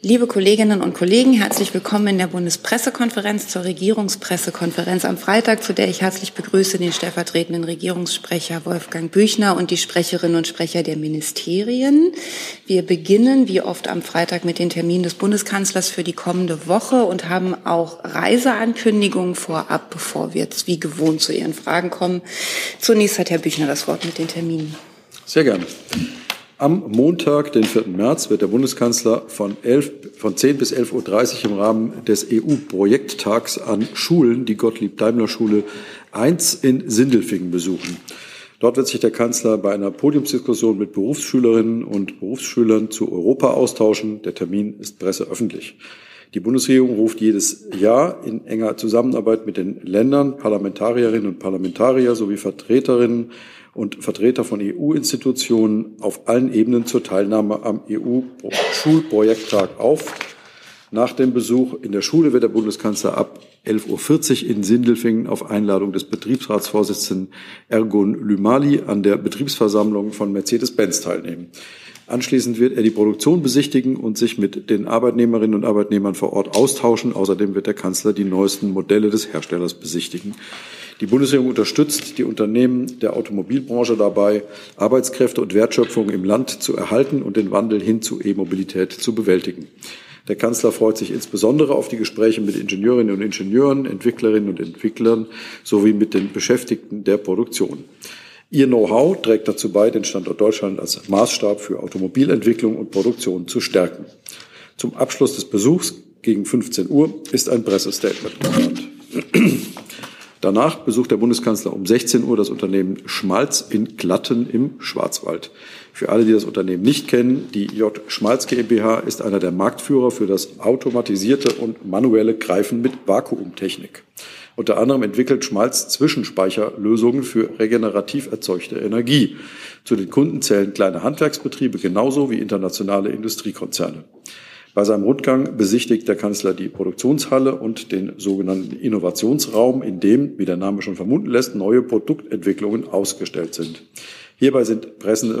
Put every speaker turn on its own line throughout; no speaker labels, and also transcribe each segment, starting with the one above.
Liebe Kolleginnen und Kollegen, herzlich willkommen in der Bundespressekonferenz zur Regierungspressekonferenz am Freitag, zu der ich herzlich begrüße den stellvertretenden Regierungssprecher Wolfgang Büchner und die Sprecherinnen und Sprecher der Ministerien. Wir beginnen wie oft am Freitag mit den Terminen des Bundeskanzlers für die kommende Woche und haben auch Reiseankündigungen vorab, bevor wir jetzt wie gewohnt zu Ihren Fragen kommen. Zunächst hat Herr Büchner das Wort mit den Terminen.
Sehr gerne. Am Montag, den 4. März, wird der Bundeskanzler von, 11, von 10 bis 11.30 Uhr im Rahmen des EU-Projekttags an Schulen die Gottlieb-Daimler-Schule 1 in Sindelfingen besuchen. Dort wird sich der Kanzler bei einer Podiumsdiskussion mit Berufsschülerinnen und Berufsschülern zu Europa austauschen. Der Termin ist presseöffentlich. Die Bundesregierung ruft jedes Jahr in enger Zusammenarbeit mit den Ländern Parlamentarierinnen und Parlamentarier sowie Vertreterinnen und Vertreter von EU-Institutionen auf allen Ebenen zur Teilnahme am EU-Schulprojekttag auf. Nach dem Besuch in der Schule wird der Bundeskanzler ab 11.40 Uhr in Sindelfingen auf Einladung des Betriebsratsvorsitzenden Ergun Lümali an der Betriebsversammlung von Mercedes-Benz teilnehmen. Anschließend wird er die Produktion besichtigen und sich mit den Arbeitnehmerinnen und Arbeitnehmern vor Ort austauschen. Außerdem wird der Kanzler die neuesten Modelle des Herstellers besichtigen. Die Bundesregierung unterstützt die Unternehmen der Automobilbranche dabei, Arbeitskräfte und Wertschöpfung im Land zu erhalten und den Wandel hin zu E-Mobilität zu bewältigen. Der Kanzler freut sich insbesondere auf die Gespräche mit Ingenieurinnen und Ingenieuren, Entwicklerinnen und Entwicklern sowie mit den Beschäftigten der Produktion. Ihr Know-how trägt dazu bei, den Standort Deutschland als Maßstab für Automobilentwicklung und Produktion zu stärken. Zum Abschluss des Besuchs gegen 15 Uhr ist ein Pressestatement geplant. Danach besucht der Bundeskanzler um 16 Uhr das Unternehmen Schmalz in Glatten im Schwarzwald. Für alle, die das Unternehmen nicht kennen, die J. Schmalz GmbH ist einer der Marktführer für das automatisierte und manuelle Greifen mit Vakuumtechnik. Unter anderem entwickelt Schmalz Zwischenspeicherlösungen für regenerativ erzeugte Energie. Zu den Kunden zählen kleine Handwerksbetriebe genauso wie internationale Industriekonzerne. Bei seinem Rundgang besichtigt der Kanzler die Produktionshalle und den sogenannten Innovationsraum, in dem, wie der Name schon vermuten lässt, neue Produktentwicklungen ausgestellt sind. Hierbei sind, Pressen,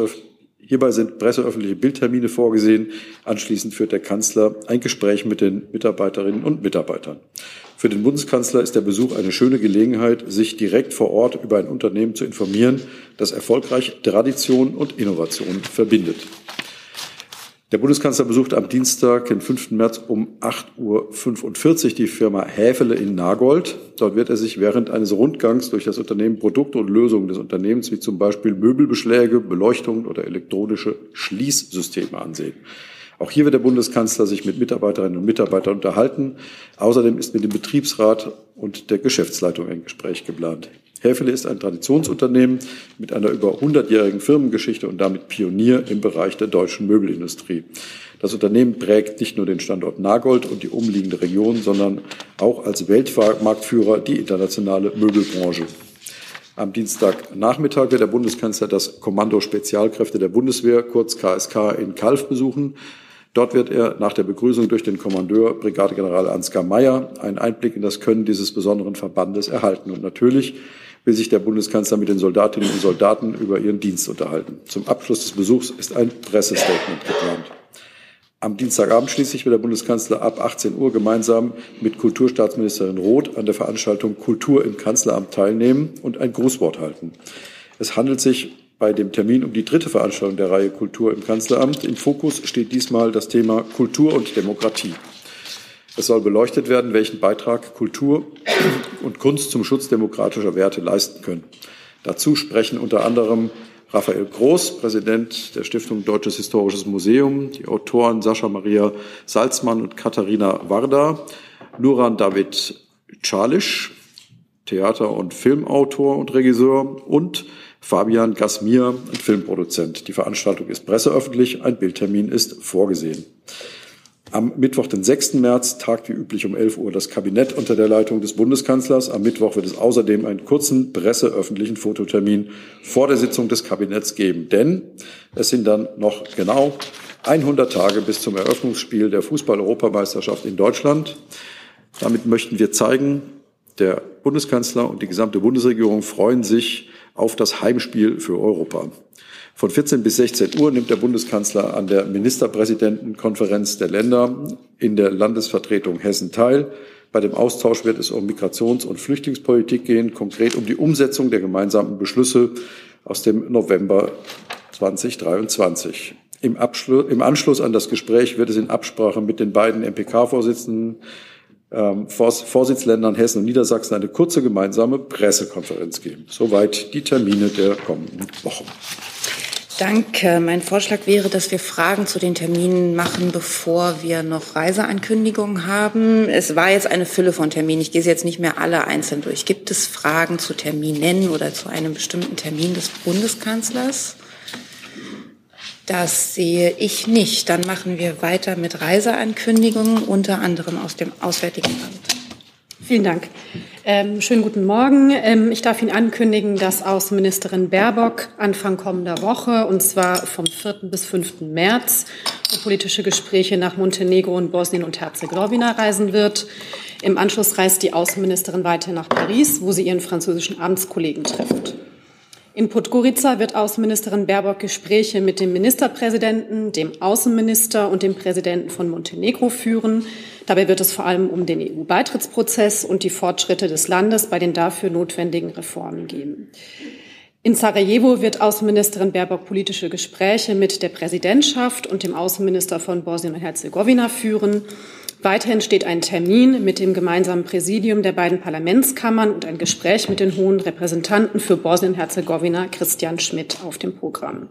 hierbei sind presseöffentliche Bildtermine vorgesehen. Anschließend führt der Kanzler ein Gespräch mit den Mitarbeiterinnen und Mitarbeitern. Für den Bundeskanzler ist der Besuch eine schöne Gelegenheit, sich direkt vor Ort über ein Unternehmen zu informieren, das erfolgreich Tradition und Innovation verbindet. Der Bundeskanzler besucht am Dienstag, den 5. März um 8.45 Uhr die Firma Häfele in Nagold. Dort wird er sich während eines Rundgangs durch das Unternehmen Produkte und Lösungen des Unternehmens wie zum Beispiel Möbelbeschläge, Beleuchtung oder elektronische Schließsysteme ansehen. Auch hier wird der Bundeskanzler sich mit Mitarbeiterinnen und Mitarbeitern unterhalten. Außerdem ist mit dem Betriebsrat und der Geschäftsleitung ein Gespräch geplant. Häfele ist ein Traditionsunternehmen mit einer über 100-jährigen Firmengeschichte und damit Pionier im Bereich der deutschen Möbelindustrie. Das Unternehmen prägt nicht nur den Standort Nagold und die umliegende Region, sondern auch als Weltmarktführer die internationale Möbelbranche. Am Dienstagnachmittag wird der Bundeskanzler das Kommando Spezialkräfte der Bundeswehr, kurz KSK, in Kalf besuchen. Dort wird er nach der Begrüßung durch den Kommandeur Brigadegeneral Ansgar Mayer einen Einblick in das Können dieses besonderen Verbandes erhalten. Und natürlich will sich der Bundeskanzler mit den Soldatinnen und Soldaten über ihren Dienst unterhalten. Zum Abschluss des Besuchs ist ein Pressestatement geplant. Am Dienstagabend schließlich wird der Bundeskanzler ab 18 Uhr gemeinsam mit Kulturstaatsministerin Roth an der Veranstaltung Kultur im Kanzleramt teilnehmen und ein Grußwort halten. Es handelt sich bei dem Termin um die dritte Veranstaltung der Reihe Kultur im Kanzleramt. Im Fokus steht diesmal das Thema Kultur und Demokratie. Es soll beleuchtet werden, welchen Beitrag Kultur und Kunst zum Schutz demokratischer Werte leisten können. Dazu sprechen unter anderem Raphael Groß, Präsident der Stiftung Deutsches Historisches Museum, die Autoren Sascha Maria Salzmann und Katharina Warda, Nuran David Czalisch, Theater- und Filmautor und Regisseur und Fabian Gasmier, ein Filmproduzent. Die Veranstaltung ist presseöffentlich, ein Bildtermin ist vorgesehen. Am Mittwoch, den 6. März, tagt wie üblich um 11 Uhr das Kabinett unter der Leitung des Bundeskanzlers. Am Mittwoch wird es außerdem einen kurzen presseöffentlichen Fototermin vor der Sitzung des Kabinetts geben. Denn es sind dann noch genau 100 Tage bis zum Eröffnungsspiel der Fußball-Europameisterschaft in Deutschland. Damit möchten wir zeigen, der Bundeskanzler und die gesamte Bundesregierung freuen sich auf das Heimspiel für Europa. Von 14 bis 16 Uhr nimmt der Bundeskanzler an der Ministerpräsidentenkonferenz der Länder in der Landesvertretung Hessen teil. Bei dem Austausch wird es um Migrations- und Flüchtlingspolitik gehen, konkret um die Umsetzung der gemeinsamen Beschlüsse aus dem November 2023. Im, Im, Anschluss an das Gespräch wird es in Absprache mit den beiden MPK-Vorsitzenden, ähm, Vorsitzländern Hessen und Niedersachsen eine kurze gemeinsame Pressekonferenz geben. Soweit die Termine der kommenden Wochen.
Danke. Mein Vorschlag wäre, dass wir Fragen zu den Terminen machen, bevor wir noch Reiseankündigungen haben. Es war jetzt eine Fülle von Terminen. Ich gehe sie jetzt nicht mehr alle einzeln durch. Gibt es Fragen zu Terminen oder zu einem bestimmten Termin des Bundeskanzlers? Das sehe ich nicht. Dann machen wir weiter mit Reiseankündigungen, unter anderem aus dem Auswärtigen Amt.
Vielen Dank. Ähm, schönen guten Morgen. Ähm, ich darf Ihnen ankündigen, dass Außenministerin Baerbock Anfang kommender Woche, und zwar vom 4. bis 5. März, für politische Gespräche nach Montenegro und Bosnien und Herzegowina reisen wird. Im Anschluss reist die Außenministerin weiter nach Paris, wo sie ihren französischen Amtskollegen trifft. In Podgorica wird Außenministerin Baerbock Gespräche mit dem Ministerpräsidenten, dem Außenminister und dem Präsidenten von Montenegro führen. Dabei wird es vor allem um den EU-Beitrittsprozess und die Fortschritte des Landes bei den dafür notwendigen Reformen gehen. In Sarajevo wird Außenministerin Baerbock politische Gespräche mit der Präsidentschaft und dem Außenminister von Bosnien und Herzegowina führen. Weiterhin steht ein Termin mit dem gemeinsamen Präsidium der beiden Parlamentskammern und ein Gespräch mit den hohen Repräsentanten für Bosnien-Herzegowina, Christian Schmidt, auf dem Programm.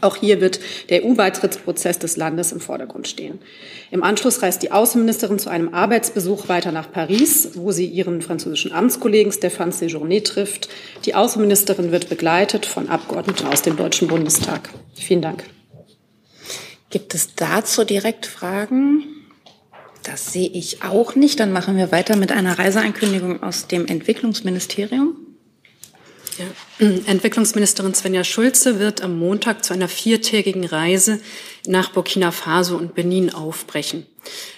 Auch hier wird der EU-Beitrittsprozess des Landes im Vordergrund stehen. Im Anschluss reist die Außenministerin zu einem Arbeitsbesuch weiter nach Paris, wo sie ihren französischen Amtskollegen Stéphane Séjourné trifft. Die Außenministerin wird begleitet von Abgeordneten aus dem Deutschen Bundestag. Vielen Dank.
Gibt es dazu direkt Fragen? Das sehe ich auch nicht. Dann machen wir weiter mit einer Reiseankündigung aus dem Entwicklungsministerium.
Ja. Entwicklungsministerin Svenja Schulze wird am Montag zu einer viertägigen Reise nach Burkina Faso und Benin aufbrechen.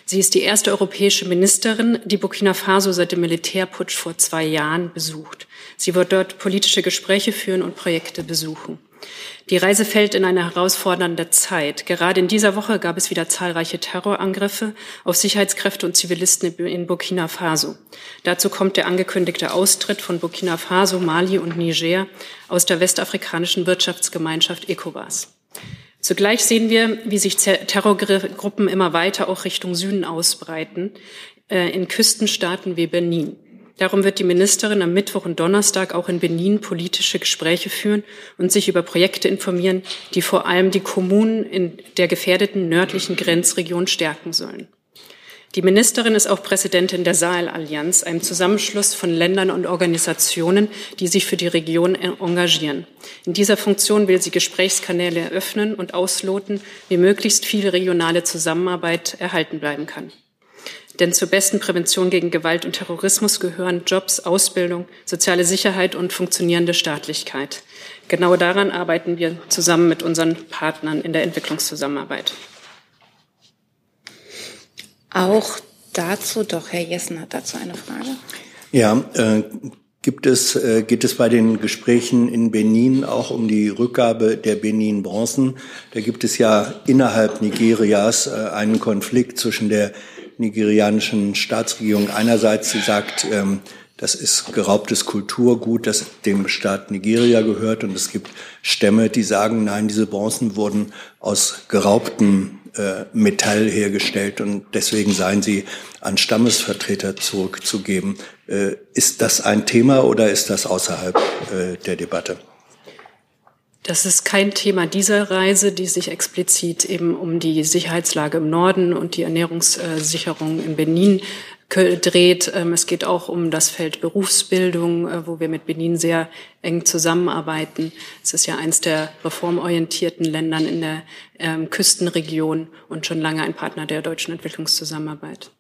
Sie ist die erste europäische Ministerin, die Burkina Faso seit dem Militärputsch vor zwei Jahren besucht. Sie wird dort politische Gespräche führen und Projekte besuchen. Die Reise fällt in eine herausfordernde Zeit. Gerade in dieser Woche gab es wieder zahlreiche Terrorangriffe auf Sicherheitskräfte und Zivilisten in Burkina Faso. Dazu kommt der angekündigte Austritt von Burkina Faso, Mali und Niger aus der westafrikanischen Wirtschaftsgemeinschaft ECOWAS. Zugleich sehen wir, wie sich Terrorgruppen immer weiter auch Richtung Süden ausbreiten, äh, in Küstenstaaten wie Benin. Darum wird die Ministerin am Mittwoch und Donnerstag auch in Benin politische Gespräche führen und sich über Projekte informieren, die vor allem die Kommunen in der gefährdeten nördlichen Grenzregion stärken sollen. Die Ministerin ist auch Präsidentin der Sahel-Allianz, einem Zusammenschluss von Ländern und Organisationen, die sich für die Region engagieren. In dieser Funktion will sie Gesprächskanäle eröffnen und ausloten, wie möglichst viel regionale Zusammenarbeit erhalten bleiben kann. Denn zur besten Prävention gegen Gewalt und Terrorismus gehören Jobs, Ausbildung, soziale Sicherheit und funktionierende Staatlichkeit. Genau daran arbeiten wir zusammen mit unseren Partnern in der Entwicklungszusammenarbeit.
Auch dazu, doch, Herr Jessen hat dazu eine Frage.
Ja, äh, gibt es, äh, geht es bei den Gesprächen in Benin auch um die Rückgabe der Benin-Bronzen? Da gibt es ja innerhalb Nigerias äh, einen Konflikt zwischen der nigerianischen Staatsregierung einerseits, sie sagt, ähm, das ist geraubtes Kulturgut, das dem Staat Nigeria gehört. Und es gibt Stämme, die sagen, nein, diese Bronzen wurden aus geraubtem äh, Metall hergestellt und deswegen seien sie an Stammesvertreter zurückzugeben. Äh, ist das ein Thema oder ist das außerhalb äh, der Debatte?
Das ist kein Thema dieser Reise, die sich explizit eben um die Sicherheitslage im Norden und die Ernährungssicherung in Benin dreht. Ähm, es geht auch um das Feld Berufsbildung, äh, wo wir mit Benin sehr eng zusammenarbeiten. Es ist ja eins der reformorientierten Ländern in der ähm, Küstenregion und schon lange ein Partner der deutschen Entwicklungszusammenarbeit.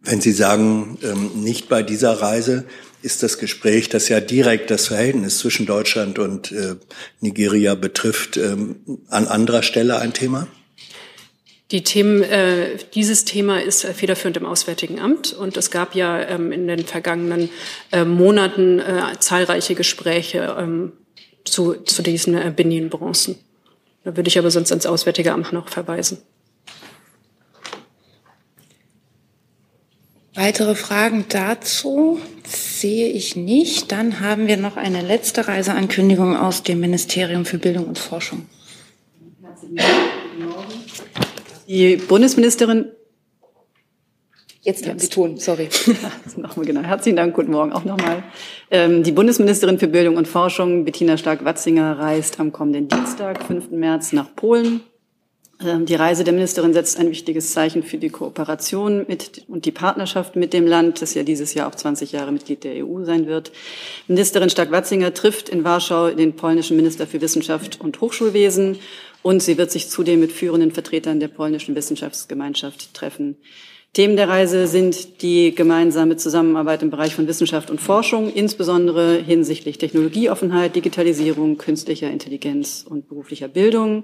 Wenn Sie sagen, ähm, nicht bei dieser Reise, ist das Gespräch, das ja direkt das Verhältnis zwischen Deutschland und äh, Nigeria betrifft, ähm, an anderer Stelle ein Thema?
Die Themen, äh, dieses Thema ist federführend im Auswärtigen Amt und es gab ja ähm, in den vergangenen äh, Monaten äh, zahlreiche Gespräche ähm,
zu, zu diesen äh, Benin-Bronzen. Da würde ich aber sonst ans Auswärtige Amt noch verweisen.
Weitere Fragen dazu sehe ich nicht. Dann haben wir noch eine letzte Reiseankündigung aus dem Ministerium für Bildung und Forschung.
Die Bundesministerin
Jetzt haben Sie tun, sorry.
nochmal genau. Herzlichen Dank, guten Morgen auch nochmal. Ähm, die Bundesministerin für Bildung und Forschung, Bettina Stark-Watzinger, reist am kommenden Dienstag, 5. März, nach Polen. Ähm, die Reise der Ministerin setzt ein wichtiges Zeichen für die Kooperation mit und die Partnerschaft mit dem Land, das ja dieses Jahr auch 20 Jahre Mitglied der EU sein wird. Ministerin Stark-Watzinger trifft in Warschau den polnischen Minister für Wissenschaft und Hochschulwesen und sie wird sich zudem mit führenden Vertretern der polnischen Wissenschaftsgemeinschaft treffen. Themen der Reise sind die gemeinsame Zusammenarbeit im Bereich von Wissenschaft und Forschung, insbesondere hinsichtlich Technologieoffenheit, Digitalisierung, künstlicher Intelligenz und beruflicher Bildung.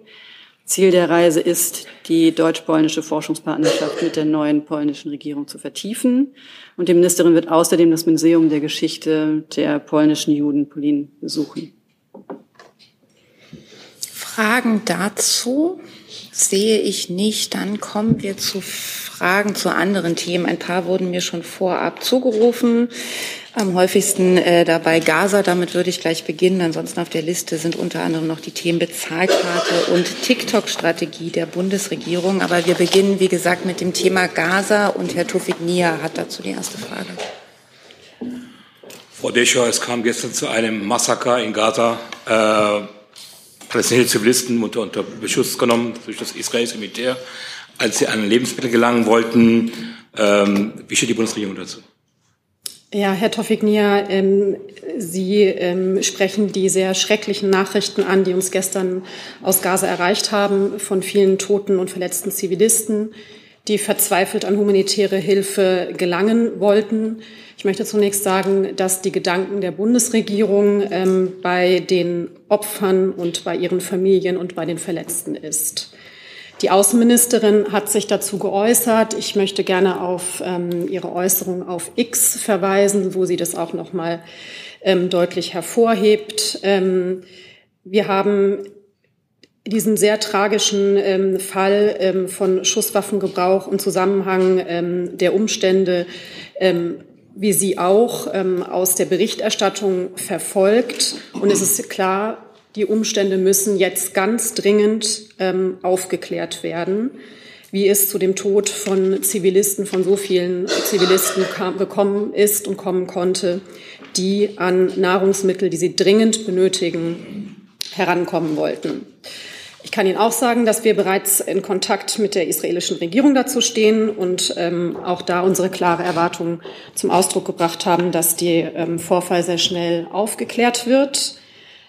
Ziel der Reise ist, die deutsch-polnische Forschungspartnerschaft mit der neuen polnischen Regierung zu vertiefen. Und die Ministerin wird außerdem das Museum der Geschichte der polnischen Juden Polin besuchen.
Fragen dazu sehe ich nicht. Dann kommen wir zu Fragen zu anderen Themen. Ein paar wurden mir schon vorab zugerufen. Am häufigsten äh, dabei Gaza, damit würde ich gleich beginnen. Ansonsten auf der Liste sind unter anderem noch die Themen Bezahlkarte und TikTok-Strategie der Bundesregierung. Aber wir beginnen, wie gesagt, mit dem Thema Gaza und Herr Tufik Nia hat dazu die erste Frage.
Frau Descher, es kam gestern zu einem Massaker in Gaza. Äh, palästinensische Zivilisten unter, unter Beschuss genommen durch das israelische Militär als sie an Lebensmittel gelangen wollten. Ähm, wie steht die Bundesregierung dazu?
Ja, Herr Tofik-Nia, ähm, Sie ähm, sprechen die sehr schrecklichen Nachrichten an, die uns gestern aus Gaza erreicht haben, von vielen toten und verletzten Zivilisten, die verzweifelt an humanitäre Hilfe gelangen wollten. Ich möchte zunächst sagen, dass die Gedanken der Bundesregierung ähm, bei den Opfern und bei ihren Familien und bei den Verletzten ist. Die Außenministerin hat sich dazu geäußert. Ich möchte gerne auf ähm, ihre Äußerung auf X verweisen, wo sie das auch noch mal ähm, deutlich hervorhebt. Ähm, wir haben diesen sehr tragischen ähm, Fall ähm, von Schusswaffengebrauch im Zusammenhang ähm, der Umstände, ähm, wie sie auch ähm, aus der Berichterstattung verfolgt. Und es ist klar, die Umstände müssen jetzt ganz dringend ähm, aufgeklärt werden, wie es zu dem Tod von Zivilisten, von so vielen Zivilisten kam, gekommen ist und kommen konnte, die an Nahrungsmittel, die sie dringend benötigen, herankommen wollten. Ich kann Ihnen auch sagen, dass wir bereits in Kontakt mit der israelischen Regierung dazu stehen und ähm, auch da unsere klare Erwartung zum Ausdruck gebracht haben, dass der ähm, Vorfall sehr schnell aufgeklärt wird.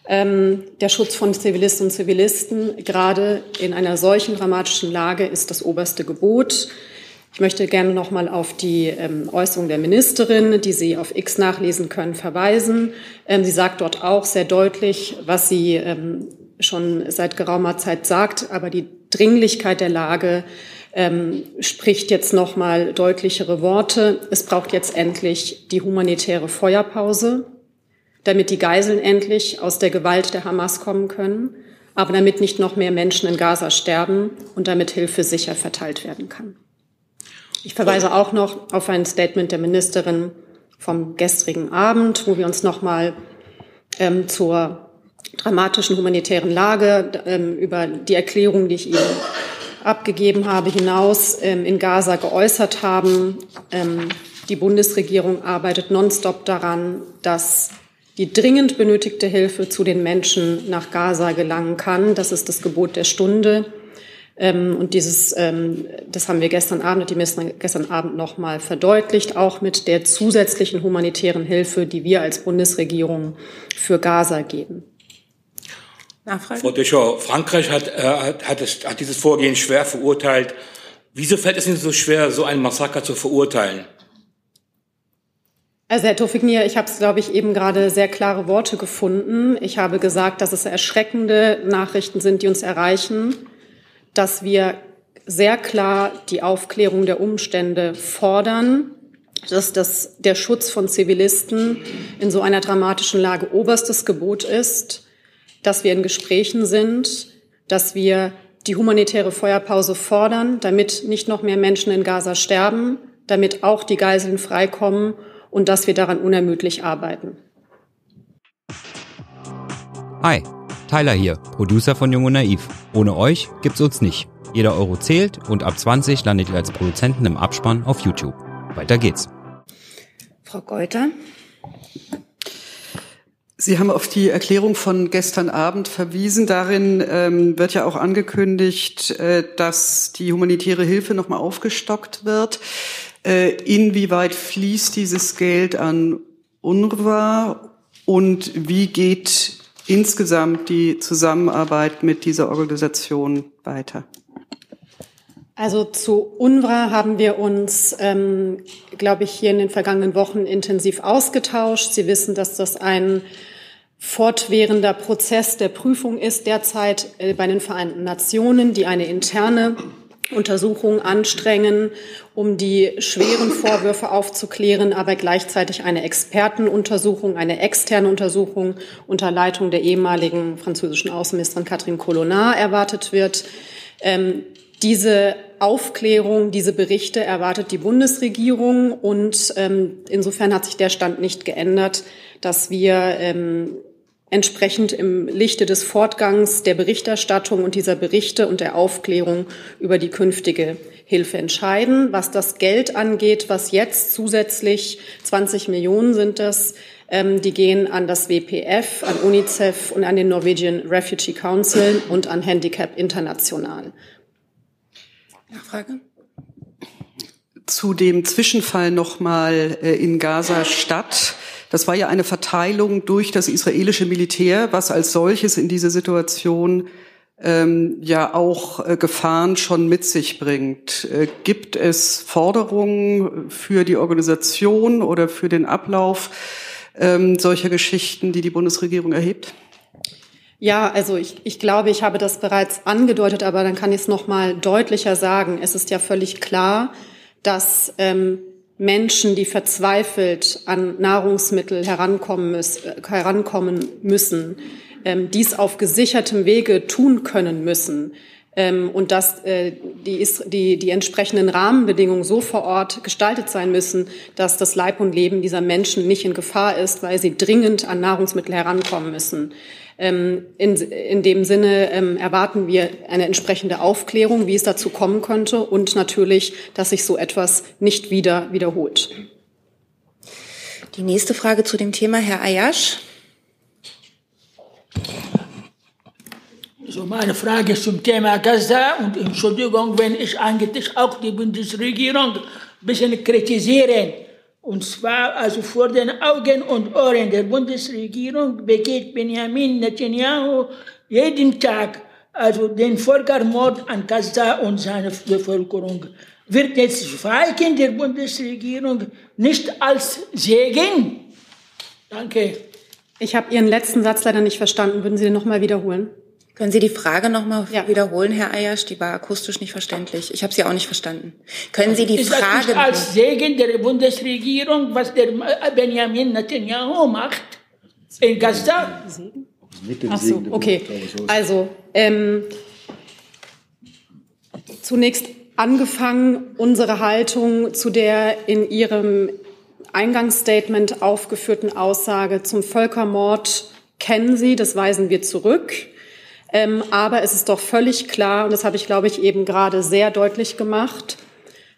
Ähm, der Schutz von Zivilisten und Zivilisten, gerade in einer solchen dramatischen Lage, ist das oberste Gebot. Ich möchte gerne noch mal auf die ähm, Äußerung der Ministerin, die Sie auf X nachlesen können, verweisen. Ähm, sie sagt dort auch sehr deutlich, was sie ähm, schon seit geraumer Zeit sagt, aber die Dringlichkeit der Lage ähm, spricht jetzt noch mal deutlichere Worte. Es braucht jetzt endlich die humanitäre Feuerpause damit die Geiseln endlich aus der Gewalt der Hamas kommen können, aber damit nicht noch mehr Menschen in Gaza sterben und damit Hilfe sicher verteilt werden kann. Ich verweise auch noch auf ein Statement der Ministerin vom gestrigen Abend, wo wir uns nochmal ähm, zur dramatischen humanitären Lage ähm, über die Erklärung, die ich Ihnen abgegeben habe, hinaus ähm, in Gaza geäußert haben. Ähm, die Bundesregierung arbeitet nonstop daran, dass die dringend benötigte Hilfe zu den Menschen nach Gaza gelangen kann. Das ist das Gebot der Stunde. Ähm, und dieses, ähm, das haben wir gestern Abend, die Ministerin gestern Abend noch mal verdeutlicht, auch mit der zusätzlichen humanitären Hilfe, die wir als Bundesregierung für Gaza geben.
Nachfrage? Frau Deschau, Frankreich hat, äh, hat, hat, es, hat dieses Vorgehen schwer verurteilt. Wieso fällt es Ihnen so schwer, so einen Massaker zu verurteilen?
Also Herr Tofiknir, ich habe es, glaube ich, eben gerade sehr klare Worte gefunden. Ich habe gesagt, dass es erschreckende Nachrichten sind, die uns erreichen, dass wir sehr klar die Aufklärung der Umstände fordern, dass das, der Schutz von Zivilisten in so einer dramatischen Lage oberstes Gebot ist. dass wir in Gesprächen sind, dass wir die humanitäre Feuerpause fordern, damit nicht noch mehr Menschen in Gaza sterben, damit auch die Geiseln freikommen und dass wir daran unermüdlich arbeiten.
Hi, Tyler hier, Producer von Jung und Naiv. Ohne euch gibt's uns nicht. Jeder Euro zählt und ab 20 landet ihr als Produzenten im Abspann auf YouTube. Weiter geht's.
Frau Geuter.
Sie haben auf die Erklärung von gestern Abend verwiesen. Darin ähm, wird ja auch angekündigt, äh, dass die humanitäre Hilfe nochmal aufgestockt wird. Äh, inwieweit fließt dieses Geld an UNRWA und wie geht insgesamt die Zusammenarbeit mit dieser Organisation weiter?
Also zu UNRWA haben wir uns, ähm, glaube ich, hier in den vergangenen Wochen intensiv ausgetauscht. Sie wissen, dass das ein fortwährender Prozess der Prüfung ist derzeit äh, bei den Vereinten Nationen, die eine interne Untersuchung anstrengen, um die schweren Vorwürfe aufzuklären, aber gleichzeitig eine Expertenuntersuchung, eine externe Untersuchung unter Leitung der ehemaligen französischen Außenministerin Catherine Colonna erwartet wird. Ähm, diese Aufklärung, diese Berichte erwartet die Bundesregierung und ähm, insofern hat sich der Stand nicht geändert, dass wir ähm, entsprechend im Lichte des Fortgangs der Berichterstattung und dieser Berichte und der Aufklärung über die künftige Hilfe entscheiden. Was das Geld angeht, was jetzt zusätzlich 20 Millionen sind das, ähm, die gehen an das WPF, an UNICEF und an den Norwegian Refugee Council und an Handicap International.
Nachfrage?
Zu dem Zwischenfall nochmal äh, in Gaza-Stadt. Das war ja eine Verteilung durch das israelische Militär, was als solches in diese Situation ähm, ja auch äh, Gefahren schon mit sich bringt. Äh, gibt es Forderungen für die Organisation oder für den Ablauf ähm, solcher Geschichten, die die Bundesregierung erhebt?
Ja, also ich, ich glaube, ich habe das bereits angedeutet, aber dann kann ich es noch mal deutlicher sagen. Es ist ja völlig klar, dass ähm, Menschen, die verzweifelt an Nahrungsmittel herankommen, müssen, herankommen müssen, ähm, dies auf gesichertem Wege tun können müssen und dass äh, die, die, die entsprechenden Rahmenbedingungen so vor Ort gestaltet sein müssen, dass das Leib und Leben dieser Menschen nicht in Gefahr ist, weil sie dringend an Nahrungsmittel herankommen müssen. Ähm, in, in dem Sinne ähm, erwarten wir eine entsprechende Aufklärung, wie es dazu kommen könnte und natürlich, dass sich so etwas nicht wieder wiederholt.
Die nächste Frage zu dem Thema, Herr Ayash.
So meine Frage zum Thema Gaza und Entschuldigung, wenn ich eigentlich auch die Bundesregierung ein bisschen kritisieren. Und zwar also vor den Augen und Ohren der Bundesregierung begeht Benjamin Netanyahu jeden Tag also den Völkermord an Gaza und seine Bevölkerung. Wird jetzt Schweigen der Bundesregierung nicht als Segen? Danke.
Ich habe Ihren letzten Satz leider nicht verstanden. Würden Sie den nochmal wiederholen?
Können Sie die Frage nochmal ja. wiederholen, Herr Ayasch? Die war akustisch nicht verständlich. Ich habe sie auch nicht verstanden. Können Sie die
ist
Frage...
Das nicht als Segen der Bundesregierung, was der Benjamin Netanyahu macht in Gaza?
Mit dem Ach so, okay. Also, ähm, zunächst angefangen unsere Haltung zu der in Ihrem Eingangsstatement aufgeführten Aussage zum Völkermord kennen Sie, das weisen wir zurück. Ähm, aber es ist doch völlig klar, und das habe ich, glaube ich, eben gerade sehr deutlich gemacht,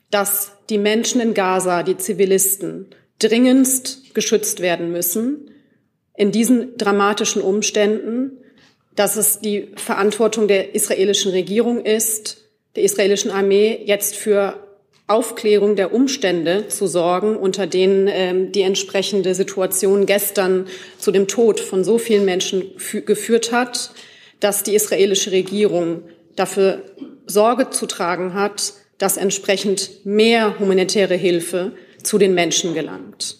dass die Menschen in Gaza, die Zivilisten, dringendst geschützt werden müssen in diesen dramatischen Umständen, dass es die Verantwortung der israelischen Regierung ist, der israelischen Armee jetzt für Aufklärung der Umstände zu sorgen, unter denen ähm, die entsprechende Situation gestern zu dem Tod von so vielen Menschen geführt hat dass die israelische Regierung dafür Sorge zu tragen hat, dass entsprechend mehr humanitäre Hilfe zu den Menschen gelangt.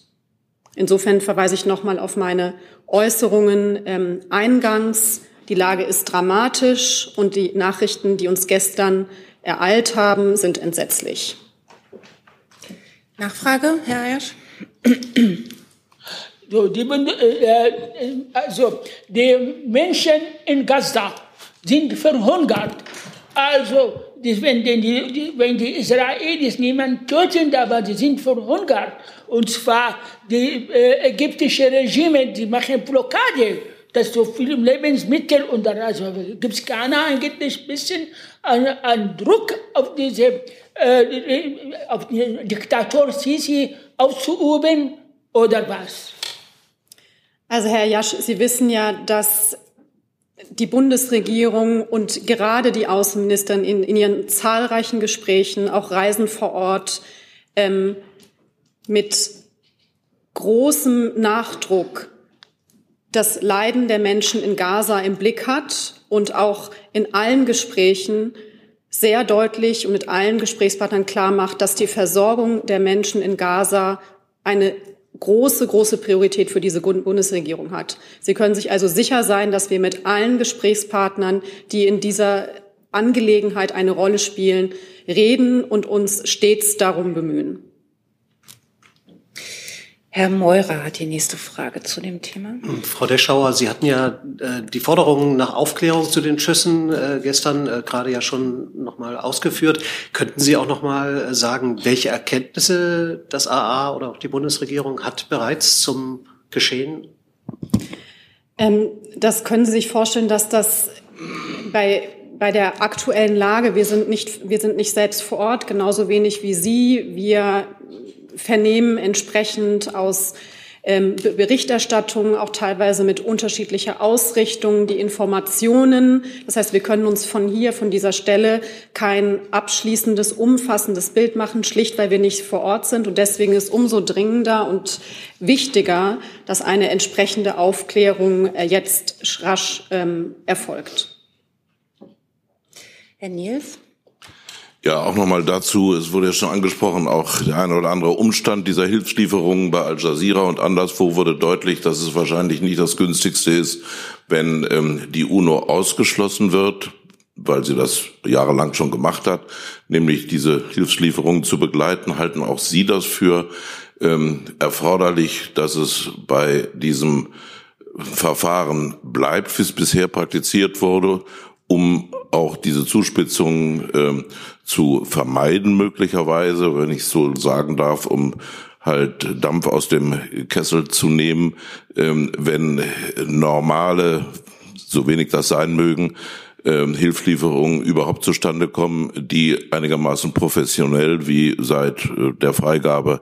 Insofern verweise ich nochmal auf meine Äußerungen ähm, eingangs. Die Lage ist dramatisch und die Nachrichten, die uns gestern ereilt haben, sind entsetzlich.
Nachfrage, Herr Ayersch?
So, die, äh, also, die Menschen in Gaza sind verhungert. Also, die, wenn, die, die, wenn die Israelis niemanden töten, aber sie sind verhungert. Und zwar die äh, ägyptische Regime, die machen Blockade, dass so viele Lebensmittel und also gibt es keiner eigentlich ein bisschen an, an Druck auf diese äh, auf den Diktator Sisi auszuüben oder was?
Also Herr Jasch, Sie wissen ja, dass die Bundesregierung und gerade die Außenministerin in, in ihren zahlreichen Gesprächen, auch Reisen vor Ort, ähm, mit großem Nachdruck das Leiden der Menschen in Gaza im Blick hat und auch in allen Gesprächen sehr deutlich und mit allen Gesprächspartnern klar macht, dass die Versorgung der Menschen in Gaza eine große, große Priorität für diese Bundesregierung hat. Sie können sich also sicher sein, dass wir mit allen Gesprächspartnern, die in dieser Angelegenheit eine Rolle spielen, reden und uns stets darum bemühen.
Herr Meurer hat die nächste Frage zu dem Thema.
Frau Deschauer, Sie hatten ja äh, die Forderungen nach Aufklärung zu den Schüssen äh, gestern äh, gerade ja schon nochmal ausgeführt. Könnten Sie auch nochmal äh, sagen, welche Erkenntnisse das AA oder auch die Bundesregierung hat bereits zum Geschehen?
Ähm, das können Sie sich vorstellen, dass das bei bei der aktuellen Lage, wir sind nicht, wir sind nicht selbst vor Ort, genauso wenig wie Sie. Wir vernehmen entsprechend aus ähm, Berichterstattungen, auch teilweise mit unterschiedlicher Ausrichtung, die Informationen. Das heißt, wir können uns von hier, von dieser Stelle kein abschließendes, umfassendes Bild machen, schlicht weil wir nicht vor Ort sind. Und deswegen ist umso dringender und wichtiger, dass eine entsprechende Aufklärung äh, jetzt rasch ähm, erfolgt.
Herr Niels?
Ja, auch nochmal dazu, es wurde ja schon angesprochen, auch der eine oder andere Umstand dieser Hilfslieferungen bei Al Jazeera und anderswo wurde deutlich, dass es wahrscheinlich nicht das günstigste ist, wenn ähm, die UNO ausgeschlossen wird, weil sie das jahrelang schon gemacht hat, nämlich diese Hilfslieferungen zu begleiten. Halten auch Sie das für ähm, erforderlich, dass es bei diesem Verfahren bleibt, wie es bisher praktiziert wurde, um auch diese Zuspitzung äh, zu vermeiden möglicherweise, wenn ich so sagen darf, um halt Dampf aus dem Kessel zu nehmen, ähm, wenn normale, so wenig das sein mögen, ähm, Hilfslieferungen überhaupt zustande kommen, die einigermaßen professionell wie seit äh, der Freigabe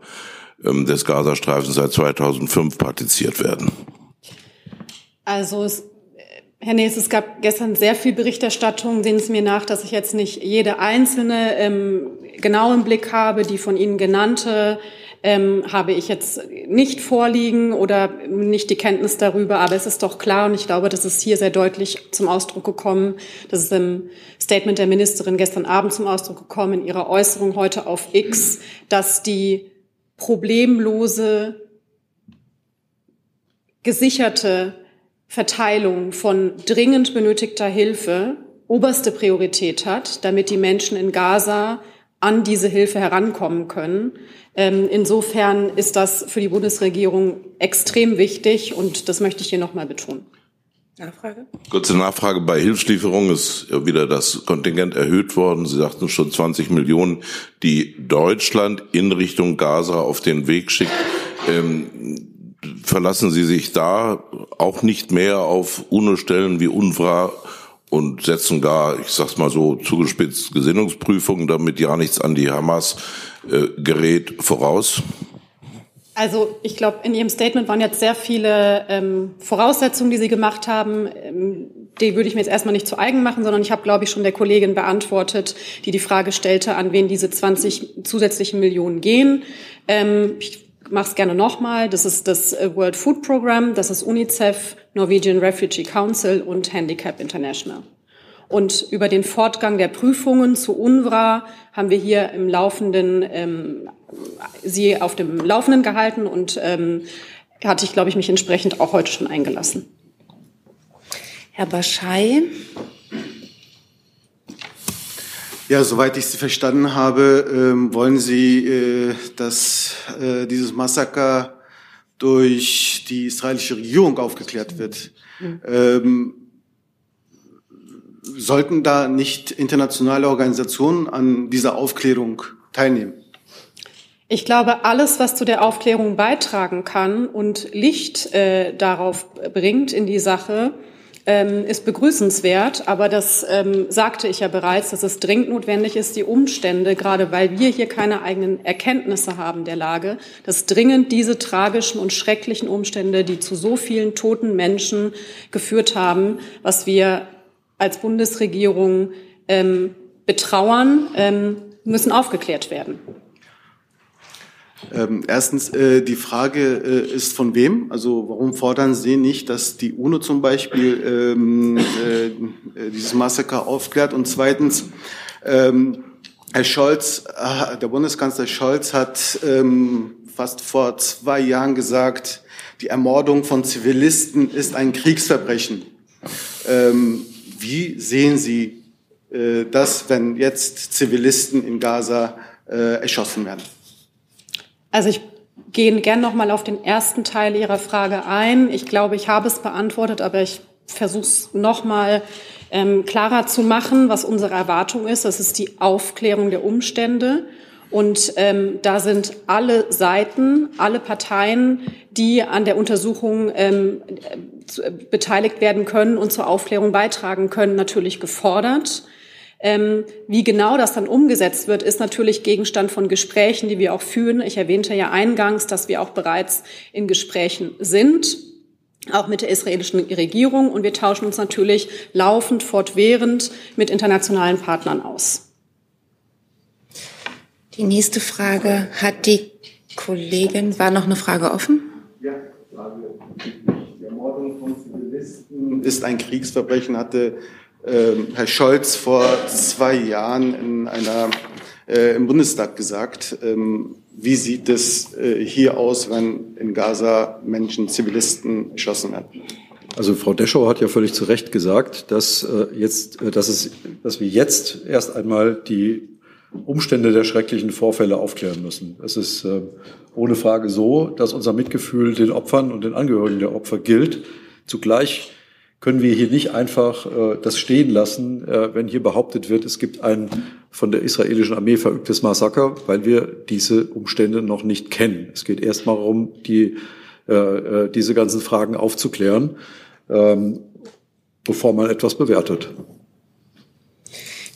ähm, des Gazastreifens seit 2005 praktiziert werden.
Also es Herr Nees, es gab gestern sehr viel Berichterstattung. Sehen Sie mir nach, dass ich jetzt nicht jede einzelne ähm, genau im Blick habe. Die von Ihnen genannte ähm, habe ich jetzt nicht vorliegen oder nicht die Kenntnis darüber. Aber es ist doch klar und ich glaube, das ist hier sehr deutlich zum Ausdruck gekommen. Das ist im Statement der Ministerin gestern Abend zum Ausdruck gekommen, in ihrer Äußerung heute auf X, dass die problemlose, gesicherte Verteilung von dringend benötigter Hilfe oberste Priorität hat, damit die Menschen in Gaza an diese Hilfe herankommen können. Ähm, insofern ist das für die Bundesregierung extrem wichtig und das möchte ich hier nochmal betonen.
Nachfrage? Kurze Nachfrage. Bei Hilfslieferungen ist wieder das Kontingent erhöht worden. Sie sagten schon 20 Millionen, die Deutschland in Richtung Gaza auf den Weg schickt. Ähm, verlassen Sie sich da auch nicht mehr auf UNO-Stellen wie UNRWA und setzen gar, ich sag's mal so, zugespitzt Gesinnungsprüfungen, damit ja nichts an die Hamas äh, gerät, voraus?
Also ich glaube, in Ihrem Statement waren jetzt sehr viele ähm, Voraussetzungen, die Sie gemacht haben. Ähm, die würde ich mir jetzt erstmal nicht zu eigen machen, sondern ich habe, glaube ich, schon der Kollegin beantwortet, die die Frage stellte, an wen diese 20 zusätzlichen Millionen gehen. Ähm, ich mache es gerne nochmal. Das ist das äh, World Food Program, das ist UNICEF, Norwegian Refugee Council und Handicap International. Und über den Fortgang der Prüfungen zu UNRWA haben wir hier im Laufenden ähm, sie auf dem Laufenden gehalten und ähm, hatte ich, glaube ich, mich entsprechend auch heute schon eingelassen.
Herr Baschei.
Ja, soweit ich Sie verstanden habe, ähm, wollen Sie, äh, dass äh, dieses Massaker durch die israelische Regierung aufgeklärt wird. Mhm. Ähm, sollten da nicht internationale Organisationen an dieser Aufklärung teilnehmen?
Ich glaube, alles, was zu der Aufklärung beitragen kann und Licht äh, darauf bringt in die Sache, ähm, ist begrüßenswert. Aber das ähm, sagte ich ja bereits, dass es dringend notwendig ist, die Umstände, gerade weil wir hier keine eigenen Erkenntnisse haben der Lage, dass dringend diese tragischen und schrecklichen Umstände, die zu so vielen toten Menschen geführt haben, was wir als Bundesregierung ähm, betrauern, ähm, müssen aufgeklärt werden.
Ähm, erstens, äh, die Frage äh, ist von wem? Also warum fordern Sie nicht, dass die UNO zum Beispiel ähm, äh, äh dieses Massaker aufklärt? Und zweitens, ähm, Herr Scholz, äh, der Bundeskanzler Scholz hat ähm, fast vor zwei Jahren gesagt, die Ermordung von Zivilisten ist ein Kriegsverbrechen. Ähm, wie sehen Sie äh, das, wenn jetzt Zivilisten in Gaza erschossen werden?
Also ich gehe gern noch mal auf den ersten Teil Ihrer Frage ein. Ich glaube, ich habe es beantwortet, aber ich versuche es noch mal ähm, klarer zu machen, was unsere Erwartung ist. Das ist die Aufklärung der Umstände. Und ähm, da sind alle Seiten, alle Parteien, die an der Untersuchung ähm, zu, äh, beteiligt werden können und zur Aufklärung beitragen können, natürlich gefordert. Ähm, wie genau das dann umgesetzt wird, ist natürlich Gegenstand von Gesprächen, die wir auch führen. Ich erwähnte ja eingangs, dass wir auch bereits in Gesprächen sind auch mit der israelischen Regierung. Und wir tauschen uns natürlich laufend, fortwährend mit internationalen Partnern aus.
Die nächste Frage hat die Kollegin. War noch eine Frage offen?
Ja, Frage. Die Ermordung von Zivilisten ist ein Kriegsverbrechen, hatte Herr Scholz vor zwei Jahren in einer, äh, im Bundestag gesagt. Ähm, wie sieht es äh, hier aus, wenn in Gaza Menschen, Zivilisten erschossen werden?
Also Frau Deschau hat ja völlig zu Recht gesagt, dass äh, jetzt, äh, dass es, dass wir jetzt erst einmal die Umstände der schrecklichen Vorfälle aufklären müssen. Es ist äh, ohne Frage so, dass unser Mitgefühl den Opfern und den Angehörigen der Opfer gilt. Zugleich können wir hier nicht einfach äh, das stehen lassen, äh, wenn hier behauptet wird, es gibt ein von der israelischen Armee verübtes Massaker, weil wir diese Umstände noch nicht kennen. Es geht erstmal darum, die, äh, äh, diese ganzen Fragen aufzuklären, ähm, bevor man etwas bewertet.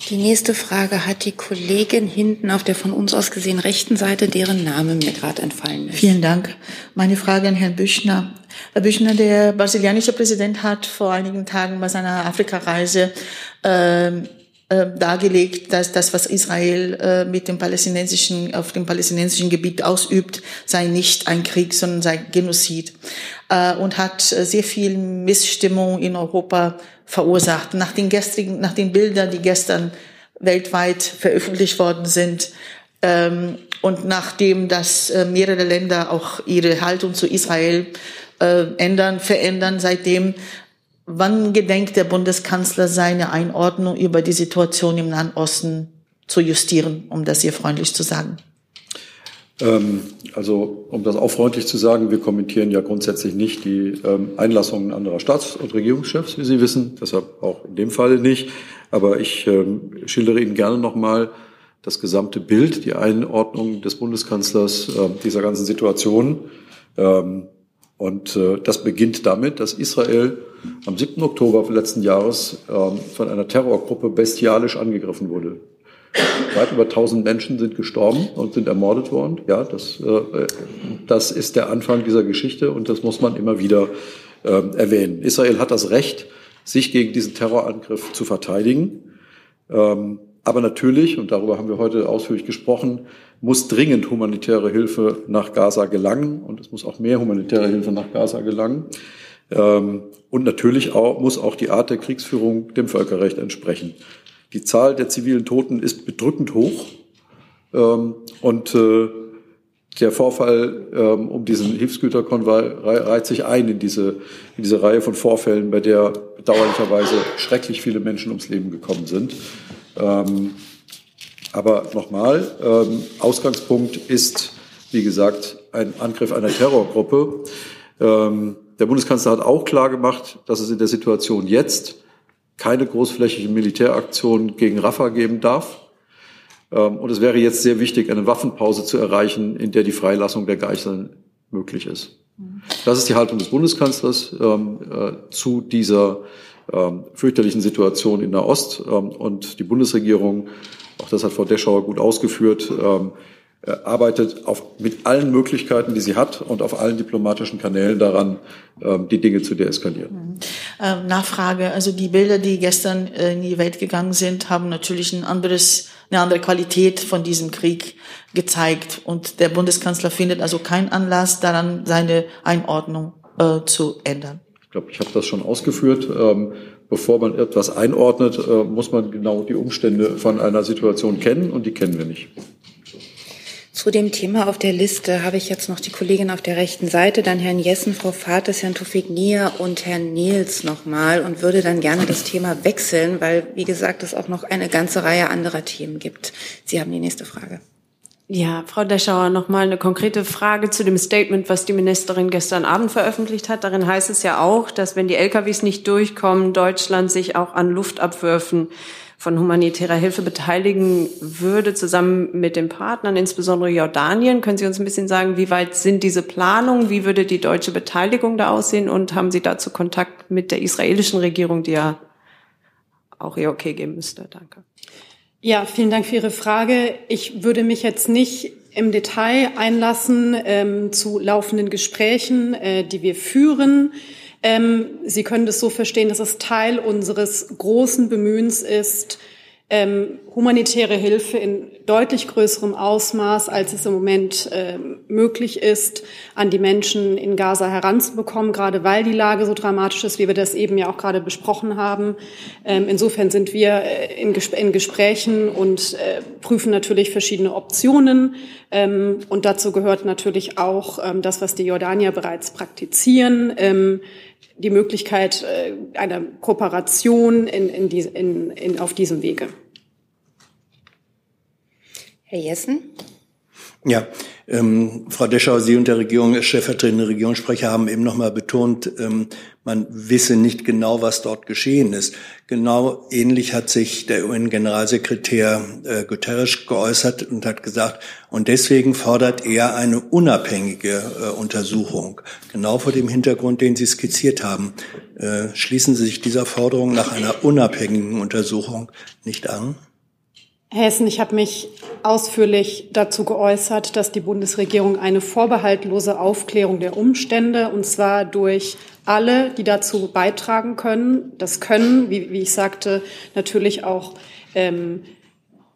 Die nächste Frage hat die Kollegin hinten auf der von uns aus gesehen rechten Seite, deren Name mir gerade entfallen ist.
Vielen Dank. Meine Frage an Herrn Büchner. Herr Büchner, der brasilianische Präsident hat vor einigen Tagen bei seiner Afrikareise äh, dargelegt, dass das, was Israel äh, mit dem palästinensischen, auf dem palästinensischen Gebiet ausübt, sei nicht ein Krieg, sondern sei Genozid. Äh, und hat äh, sehr viel Missstimmung in Europa verursacht. Nach den gestrigen, nach den Bildern, die gestern weltweit veröffentlicht worden sind, ähm, und nachdem dass mehrere Länder auch ihre Haltung zu Israel ändern, verändern seitdem, wann gedenkt der Bundeskanzler seine Einordnung über die Situation im Nahen Osten zu justieren, um das hier freundlich zu sagen?
Ähm, also, um das auch freundlich zu sagen, wir kommentieren ja grundsätzlich nicht die ähm, Einlassungen anderer Staats- und Regierungschefs, wie Sie wissen, deshalb auch in dem Falle nicht. Aber ich ähm, schildere Ihnen gerne nochmal das gesamte Bild, die Einordnung des Bundeskanzlers dieser ganzen Situation. und äh, das beginnt damit, dass Israel am 7. Oktober letzten Jahres von einer Terrorgruppe bestialisch angegriffen wurde. Weit über 1000 Menschen sind gestorben und sind ermordet worden. Ja, das, äh, das ist der Anfang dieser Geschichte und das muss man immer wieder äh, erwähnen. Israel hat das Recht, sich gegen diesen Terrorangriff zu verteidigen. Ähm, aber natürlich, und darüber haben wir heute ausführlich gesprochen, muss dringend humanitäre Hilfe nach Gaza gelangen und es muss auch mehr humanitäre Hilfe nach Gaza gelangen. Ähm, und natürlich auch, muss auch die Art der Kriegsführung dem Völkerrecht entsprechen. Die Zahl der zivilen Toten ist bedrückend hoch. Ähm, und äh, der Vorfall ähm, um diesen Hilfsgüterkonvoi reiht sich ein in diese, in diese Reihe von Vorfällen, bei der bedauerlicherweise schrecklich viele Menschen ums Leben gekommen sind. Aber nochmal, Ausgangspunkt ist wie gesagt, ein Angriff einer Terrorgruppe. Ähm, der Bundeskanzler hat auch klar gemacht, dass es in der Situation jetzt keine großflächige Militäraktion gegen Rafah geben darf. Ähm, und es wäre jetzt sehr wichtig, eine Waffenpause zu erreichen, in der die Freilassung der Geiseln möglich ist. Das ist die Haltung des Bundeskanzlers ähm, äh, zu dieser ähm, fürchterlichen Situation in Nahost. Ähm, und die Bundesregierung, auch das hat Frau Deschauer gut ausgeführt, ähm, äh, arbeitet auf, mit allen Möglichkeiten, die sie hat und auf allen diplomatischen Kanälen daran, ähm, die Dinge zu deeskalieren.
Mhm. Ähm, Nachfrage. Also die Bilder, die gestern äh, in die Welt gegangen sind, haben natürlich ein anderes, eine andere Qualität von diesem Krieg gezeigt. Und der Bundeskanzler findet also keinen Anlass daran, seine Einordnung äh, zu ändern.
Ich glaube, ich habe das schon ausgeführt. Ähm, bevor man etwas einordnet, äh, muss man genau die Umstände von einer Situation kennen und die kennen wir nicht.
Zu dem Thema auf der Liste habe ich jetzt noch die Kollegin auf der rechten Seite, dann Herrn Jessen, Frau Fates, Herrn Tufik Nia und Herrn Nils nochmal und würde dann gerne das Thema wechseln, weil, wie gesagt, es auch noch eine ganze Reihe anderer Themen gibt. Sie haben die nächste Frage.
Ja, Frau Deschauer, nochmal eine konkrete Frage zu dem Statement, was die Ministerin gestern Abend veröffentlicht hat. Darin heißt es ja auch, dass wenn die LKWs nicht durchkommen, Deutschland sich auch an Luftabwürfen von humanitärer Hilfe beteiligen würde, zusammen mit den Partnern, insbesondere Jordanien. Können Sie uns ein bisschen sagen, wie weit sind diese Planungen? Wie würde die deutsche Beteiligung da aussehen? Und haben Sie dazu Kontakt mit der israelischen Regierung, die ja auch ihr Okay geben müsste? Danke.
Ja, vielen Dank für Ihre Frage. Ich würde mich jetzt nicht im Detail einlassen ähm, zu laufenden Gesprächen, äh, die wir führen. Ähm, Sie können das so verstehen, dass es Teil unseres großen Bemühens ist, ähm, humanitäre Hilfe in deutlich größerem Ausmaß, als es im Moment ähm, möglich ist, an die Menschen in Gaza heranzubekommen, gerade weil die Lage so dramatisch ist, wie wir das eben ja auch gerade besprochen haben. Ähm, insofern sind wir äh, in, Gesp in, Gesprächen und äh, prüfen natürlich verschiedene Optionen. Ähm, und dazu gehört natürlich auch ähm, das, was die Jordanier bereits praktizieren ähm, die Möglichkeit äh, einer Kooperation in, in, die, in, in, auf diesem Wege.
Herr Jessen?
Ja, ähm, Frau Deschau, Sie und der Regierung, stellvertretende Regierungssprecher haben eben nochmal betont, ähm, man wisse nicht genau, was dort geschehen ist. Genau ähnlich hat sich der UN-Generalsekretär äh, Guterres geäußert und hat gesagt, und deswegen fordert er eine unabhängige äh, Untersuchung. Genau vor dem Hintergrund, den Sie skizziert haben. Äh, schließen Sie sich dieser Forderung nach einer unabhängigen Untersuchung nicht an?
Hessen, ich habe mich ausführlich dazu geäußert, dass die Bundesregierung eine vorbehaltlose Aufklärung der Umstände, und zwar durch alle, die dazu beitragen können, das können, wie, wie ich sagte, natürlich auch ähm,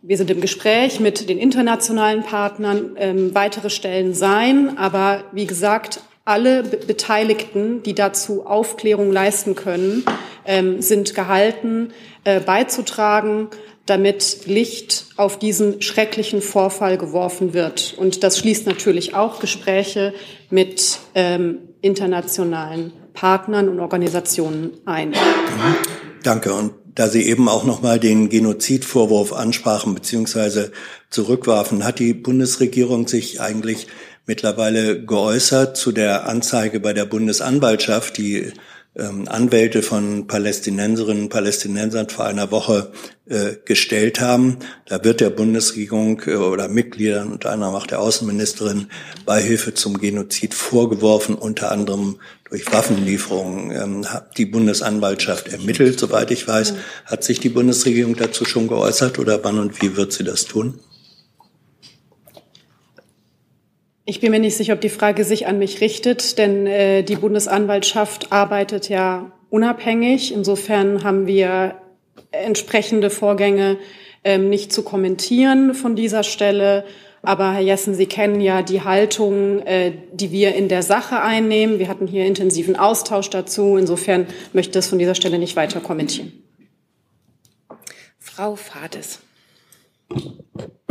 wir sind im Gespräch mit den internationalen Partnern, ähm, weitere Stellen sein. Aber wie gesagt, alle Be Beteiligten, die dazu Aufklärung leisten können, ähm, sind gehalten, äh, beizutragen damit Licht auf diesen schrecklichen Vorfall geworfen wird. Und das schließt natürlich auch Gespräche mit ähm, internationalen Partnern und Organisationen ein.
Danke. Und da Sie eben auch noch mal den Genozidvorwurf ansprachen bzw. zurückwarfen, hat die Bundesregierung sich eigentlich mittlerweile geäußert zu der Anzeige bei der Bundesanwaltschaft, die ähm, Anwälte von Palästinenserinnen und Palästinensern vor einer Woche äh, gestellt haben. Da wird der Bundesregierung äh, oder Mitgliedern, unter anderem auch der Außenministerin, Beihilfe zum Genozid vorgeworfen, unter anderem durch Waffenlieferungen. Ähm, hat die Bundesanwaltschaft ermittelt, soweit ich weiß. Hat sich die Bundesregierung dazu schon geäußert oder wann und wie wird sie das tun?
Ich bin mir nicht sicher, ob die Frage sich an mich richtet, denn äh, die Bundesanwaltschaft arbeitet ja unabhängig. Insofern haben wir entsprechende Vorgänge ähm, nicht zu kommentieren von dieser Stelle. Aber Herr Jessen, Sie kennen ja die Haltung, äh, die wir in der Sache einnehmen. Wir hatten hier intensiven Austausch dazu. Insofern möchte ich das von dieser Stelle nicht weiter kommentieren.
Frau Fades.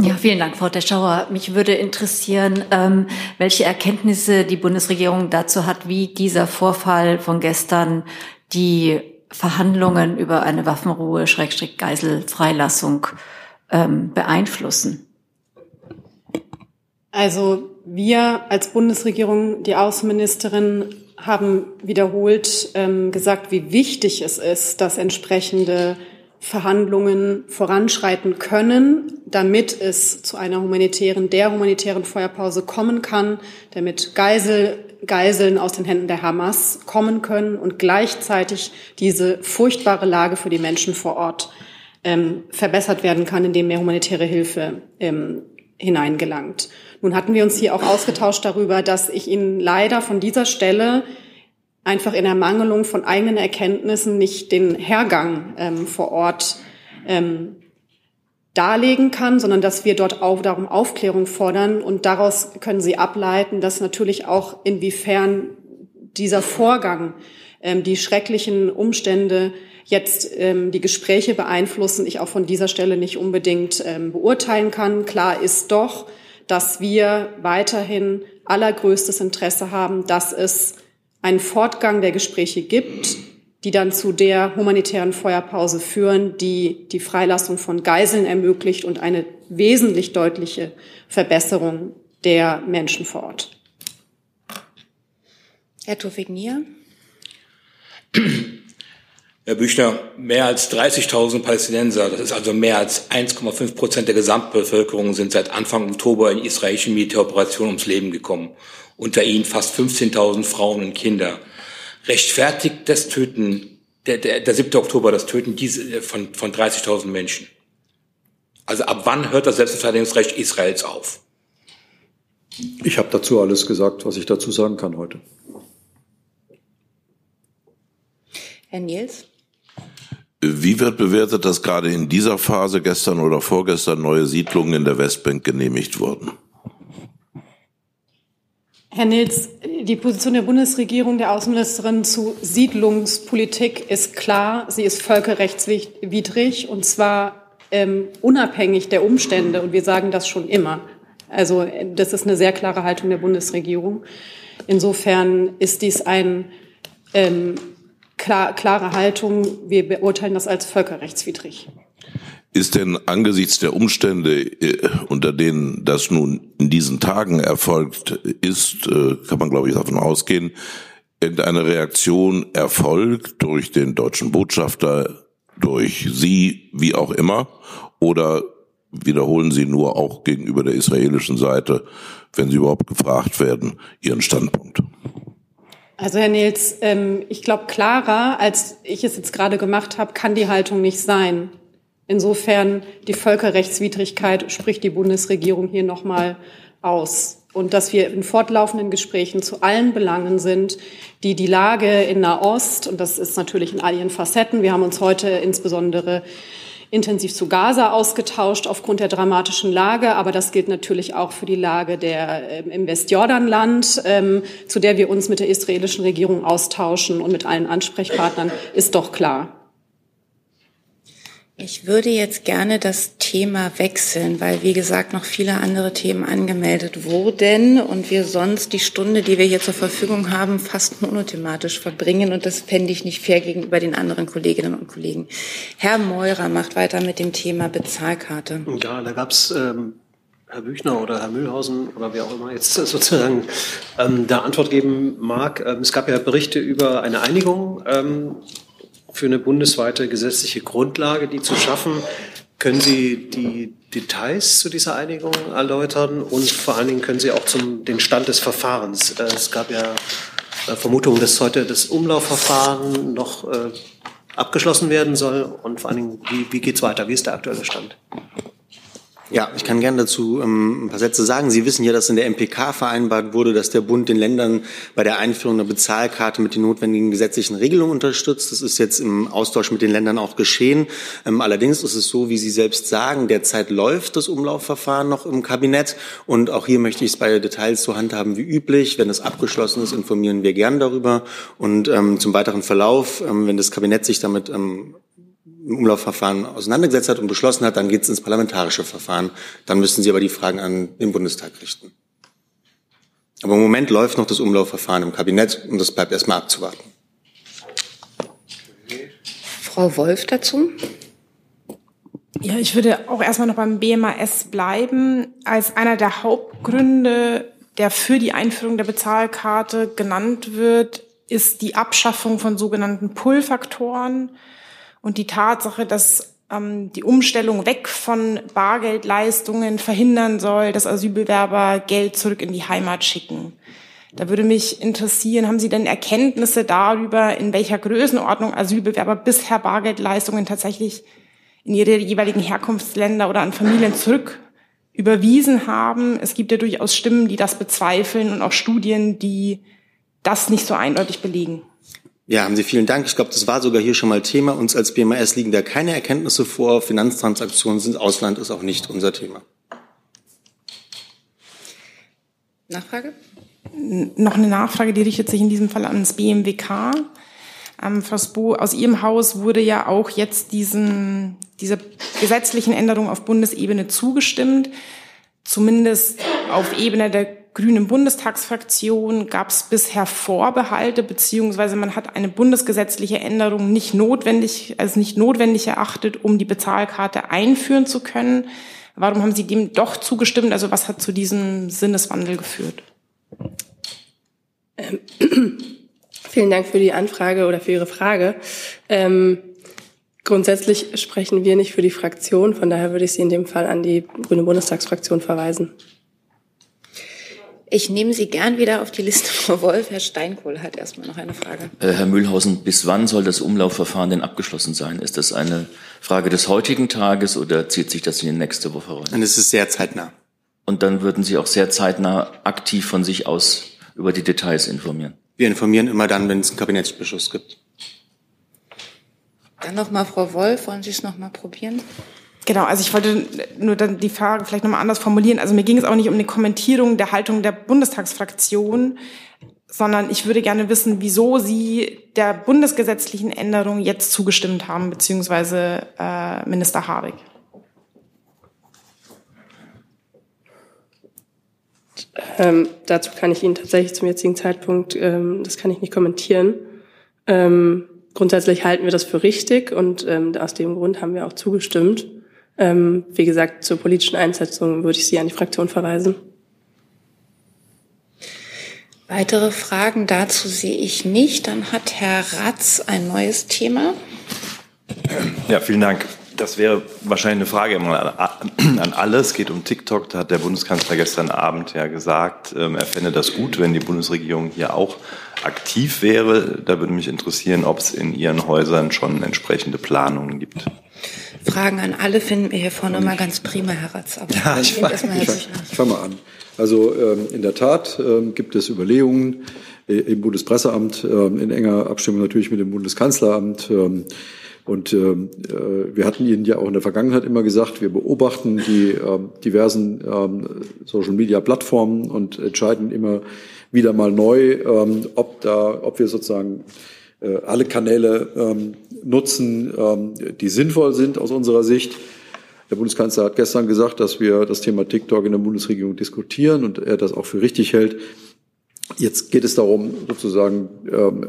Ja, vielen Dank, Frau Deschauer. Mich würde interessieren, ähm, welche Erkenntnisse die Bundesregierung dazu hat, wie dieser Vorfall von gestern die Verhandlungen über eine Waffenruhe, Schrägstrich Geiselfreilassung ähm, beeinflussen.
Also wir als Bundesregierung, die Außenministerin, haben wiederholt ähm, gesagt, wie wichtig es ist, dass entsprechende Verhandlungen voranschreiten können, damit es zu einer humanitären, der humanitären Feuerpause kommen kann, damit Geisel, Geiseln aus den Händen der Hamas kommen können und gleichzeitig diese furchtbare Lage für die Menschen vor Ort ähm, verbessert werden kann, indem mehr humanitäre Hilfe ähm, hineingelangt. Nun hatten wir uns hier auch ausgetauscht darüber, dass ich Ihnen leider von dieser Stelle einfach in Ermangelung von eigenen Erkenntnissen nicht den Hergang ähm, vor Ort ähm, darlegen kann, sondern dass wir dort auch darum Aufklärung fordern und daraus können Sie ableiten, dass natürlich auch inwiefern dieser Vorgang, ähm, die schrecklichen Umstände jetzt ähm, die Gespräche beeinflussen, ich auch von dieser Stelle nicht unbedingt ähm, beurteilen kann. Klar ist doch, dass wir weiterhin allergrößtes Interesse haben, dass es einen Fortgang der Gespräche gibt, die dann zu der humanitären Feuerpause führen, die die Freilassung von Geiseln ermöglicht und eine wesentlich deutliche Verbesserung der Menschen vor Ort.
Herr Tofik-Nier.
Herr Büchner, mehr als 30.000 Palästinenser, das ist also mehr als 1,5 Prozent der Gesamtbevölkerung, sind seit Anfang Oktober in israelischen Militäroperationen ums Leben gekommen. Unter ihnen fast 15.000 Frauen und Kinder. Rechtfertigt das Töten, der, der, der 7. Oktober, das Töten diese, äh, von, von 30.000 Menschen? Also ab wann hört das Selbstverteidigungsrecht Israels auf?
Ich habe dazu alles gesagt, was ich dazu sagen kann heute.
Herr Niels?
Wie wird bewertet, dass gerade in dieser Phase gestern oder vorgestern neue Siedlungen in der Westbank genehmigt wurden?
Herr Nils, die Position der Bundesregierung, der Außenministerin zu Siedlungspolitik ist klar. Sie ist völkerrechtswidrig und zwar ähm, unabhängig der Umstände. Und wir sagen das schon immer. Also das ist eine sehr klare Haltung der Bundesregierung. Insofern ist dies ein ähm, klar, klare Haltung. Wir beurteilen das als völkerrechtswidrig.
Ist denn angesichts der Umstände, äh, unter denen das nun in diesen Tagen erfolgt ist, äh, kann man glaube ich davon ausgehen, irgendeine Reaktion erfolgt durch den deutschen Botschafter, durch Sie, wie auch immer, oder wiederholen Sie nur auch gegenüber der israelischen Seite, wenn Sie überhaupt gefragt werden, Ihren Standpunkt?
Also Herr Nils, ähm, ich glaube, klarer, als ich es jetzt gerade gemacht habe, kann die Haltung nicht sein. Insofern die Völkerrechtswidrigkeit spricht die Bundesregierung hier nochmal aus. Und dass wir in fortlaufenden Gesprächen zu allen Belangen sind, die die Lage in Nahost, und das ist natürlich in all ihren Facetten, wir haben uns heute insbesondere intensiv zu Gaza ausgetauscht aufgrund der dramatischen Lage, aber das gilt natürlich auch für die Lage der, äh, im Westjordanland, ähm, zu der wir uns mit der israelischen Regierung austauschen und mit allen Ansprechpartnern, ist doch klar.
Ich würde jetzt gerne das Thema wechseln, weil, wie gesagt, noch viele andere Themen angemeldet wurden und wir sonst die Stunde, die wir hier zur Verfügung haben, fast monothematisch verbringen und das fände ich nicht fair gegenüber den anderen Kolleginnen und Kollegen. Herr Meurer macht weiter mit dem Thema Bezahlkarte.
Ja, da gab es ähm, Herr Büchner oder Herr Mühlhausen oder wer auch immer jetzt sozusagen ähm, da Antwort geben mag. Ähm, es gab ja Berichte über eine Einigung ähm, für eine bundesweite gesetzliche Grundlage, die zu schaffen. Können Sie die Details zu dieser Einigung erläutern und vor allen Dingen können Sie auch zum den Stand des Verfahrens. Äh, es gab ja äh, Vermutungen, dass heute das Umlaufverfahren noch äh, abgeschlossen werden soll und vor allen Dingen, wie, wie geht es weiter? Wie ist der aktuelle Stand?
Ja, ich kann gerne dazu ähm, ein paar Sätze sagen. Sie wissen ja, dass in der MPK vereinbart wurde, dass der Bund den Ländern bei der Einführung der Bezahlkarte mit den notwendigen gesetzlichen Regelungen unterstützt. Das ist jetzt im Austausch mit den Ländern auch geschehen. Ähm, allerdings ist es so, wie Sie selbst sagen, derzeit läuft das Umlaufverfahren noch im Kabinett. Und auch hier möchte ich es bei Details so handhaben wie üblich. Wenn es abgeschlossen ist, informieren wir gern darüber. Und ähm, zum weiteren Verlauf, ähm, wenn das Kabinett sich damit ähm, Umlaufverfahren auseinandergesetzt hat und beschlossen hat, dann geht es ins parlamentarische Verfahren. Dann müssen Sie aber die Fragen an den Bundestag richten. Aber im Moment läuft noch das Umlaufverfahren im Kabinett und das bleibt erstmal abzuwarten.
Frau Wolf dazu.
Ja, ich würde auch erstmal noch beim BMAS bleiben. Als einer der Hauptgründe, der für die Einführung der Bezahlkarte genannt wird, ist die Abschaffung von sogenannten Pull-Faktoren und die Tatsache, dass ähm, die Umstellung weg von Bargeldleistungen verhindern soll, dass Asylbewerber Geld zurück in die Heimat schicken. Da würde mich interessieren, haben Sie denn Erkenntnisse darüber, in welcher Größenordnung Asylbewerber bisher Bargeldleistungen tatsächlich in ihre jeweiligen Herkunftsländer oder an Familien zurück überwiesen haben? Es gibt ja durchaus Stimmen, die das bezweifeln und auch Studien, die das nicht so eindeutig belegen.
Ja, haben Sie vielen Dank. Ich glaube, das war sogar hier schon mal Thema. Uns als BMAS liegen da keine Erkenntnisse vor. Finanztransaktionen sind Ausland, ist auch nicht unser Thema.
Nachfrage?
Noch eine Nachfrage, die richtet sich in diesem Fall an das BMWK. Ähm, Frau Spo, aus Ihrem Haus wurde ja auch jetzt diesen, dieser gesetzlichen Änderung auf Bundesebene zugestimmt. Zumindest auf Ebene der grünen Bundestagsfraktion gab es bisher Vorbehalte, beziehungsweise man hat eine bundesgesetzliche Änderung nicht notwendig, als nicht notwendig erachtet, um die Bezahlkarte einführen zu können. Warum haben Sie dem doch zugestimmt? Also was hat zu diesem Sinneswandel geführt?
Ähm, vielen Dank für die Anfrage oder für Ihre Frage. Ähm, grundsätzlich sprechen wir nicht für die Fraktion, von daher würde ich Sie in dem Fall an die Grüne Bundestagsfraktion verweisen.
Ich nehme Sie gern wieder auf die Liste, Frau Wolf. Herr Steinkohl hat erstmal noch eine Frage.
Äh, Herr Mühlhausen, bis wann soll das Umlaufverfahren denn abgeschlossen sein? Ist das eine Frage des heutigen Tages oder zieht sich das in die nächste Woche rein?
Und es ist sehr zeitnah.
Und dann würden Sie auch sehr zeitnah aktiv von sich aus über die Details informieren?
Wir informieren immer dann, wenn es einen Kabinettsbeschluss gibt.
Dann noch mal Frau Wolf, wollen Sie es noch mal probieren?
Genau, also ich wollte nur dann die Frage vielleicht nochmal anders formulieren. Also mir ging es auch nicht um eine Kommentierung der Haltung der Bundestagsfraktion, sondern ich würde gerne wissen, wieso Sie der bundesgesetzlichen Änderung jetzt zugestimmt haben, beziehungsweise äh, Minister Habeck.
Ähm, dazu kann ich Ihnen tatsächlich zum jetzigen Zeitpunkt, ähm, das kann ich nicht kommentieren. Ähm, grundsätzlich halten wir das für richtig und ähm, aus dem Grund haben wir auch zugestimmt. Ähm, wie gesagt, zur politischen Einsetzung würde ich Sie an die Fraktion verweisen.
Weitere Fragen dazu sehe ich nicht. Dann hat Herr Ratz ein neues Thema.
Ja, vielen Dank. Das wäre wahrscheinlich eine Frage an alle. Es geht um TikTok. Da hat der Bundeskanzler gestern Abend ja gesagt, ähm, er fände das gut, wenn die Bundesregierung hier auch aktiv wäre. Da würde mich interessieren, ob es in Ihren Häusern schon entsprechende Planungen gibt.
Fragen an alle finden wir hier vorne mal ganz prima, Herr Ratz. Aber
ja, ich, fang, fange mal an. Also ähm, in der Tat ähm, gibt es Überlegungen äh, im Bundespresseamt, ähm, in enger Abstimmung natürlich mit dem Bundeskanzleramt. Ähm, und ähm, äh, wir hatten Ihnen ja auch in der Vergangenheit immer gesagt, wir beobachten die ähm, diversen Social-Media-Plattformen und entscheiden immer wieder mal neu, ob da, ob wir sozusagen alle Kanäle ähm, nutzen, ähm, die sinnvoll sind aus unserer Sicht. Der Bundeskanzler hat gestern gesagt, dass wir das Thema TikTok in der Bundesregierung diskutieren und er das auch für richtig hält. Jetzt geht es darum, sozusagen ähm,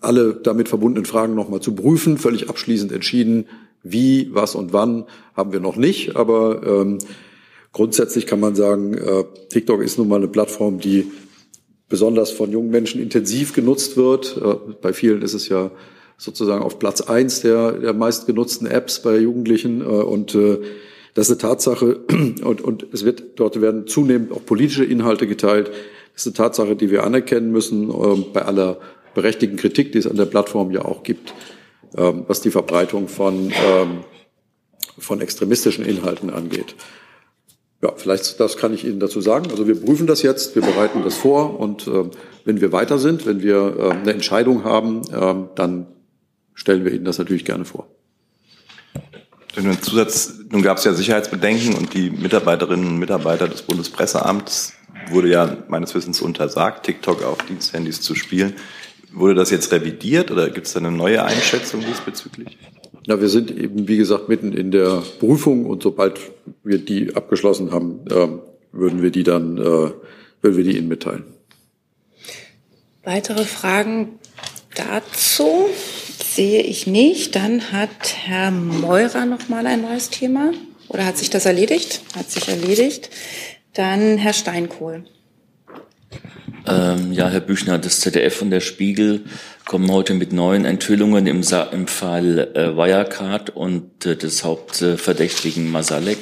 alle damit verbundenen Fragen nochmal zu prüfen. Völlig abschließend entschieden, wie, was und wann haben wir noch nicht. Aber ähm, grundsätzlich kann man sagen, äh, TikTok ist nun mal eine Plattform, die besonders von jungen Menschen intensiv genutzt wird. Äh, bei vielen ist es ja sozusagen auf Platz eins der, der meistgenutzten Apps bei Jugendlichen. Äh, und äh, das ist eine Tatsache. Und, und es wird, dort werden zunehmend auch politische Inhalte geteilt. Das ist eine Tatsache, die wir anerkennen müssen, ähm, bei aller berechtigten Kritik, die es an der Plattform ja auch gibt, ähm, was die Verbreitung von, ähm, von extremistischen Inhalten angeht. Ja, vielleicht das kann ich Ihnen dazu sagen. Also wir prüfen das jetzt, wir bereiten das vor und äh, wenn wir weiter sind, wenn wir äh, eine Entscheidung haben, äh, dann stellen wir Ihnen das natürlich gerne vor.
Zusatz, nun gab es ja Sicherheitsbedenken und die Mitarbeiterinnen und Mitarbeiter des Bundespresseamts wurde ja meines Wissens untersagt, TikTok auf Diensthandys zu spielen. Wurde das jetzt revidiert oder gibt es da eine neue Einschätzung diesbezüglich?
Na, wir sind eben, wie gesagt, mitten in der Prüfung und sobald wir die abgeschlossen haben, äh, würden wir die dann, äh, würden wir die Ihnen mitteilen.
Weitere Fragen dazu sehe ich nicht. Dann hat Herr Meurer noch mal ein neues Thema. Oder hat sich das erledigt? Hat sich erledigt. Dann Herr Steinkohl.
Ähm, ja, Herr Büchner, das ZDF und der Spiegel kommen heute mit neuen Enthüllungen im, Sa im Fall äh, Wirecard und äh, des Hauptverdächtigen Masalek.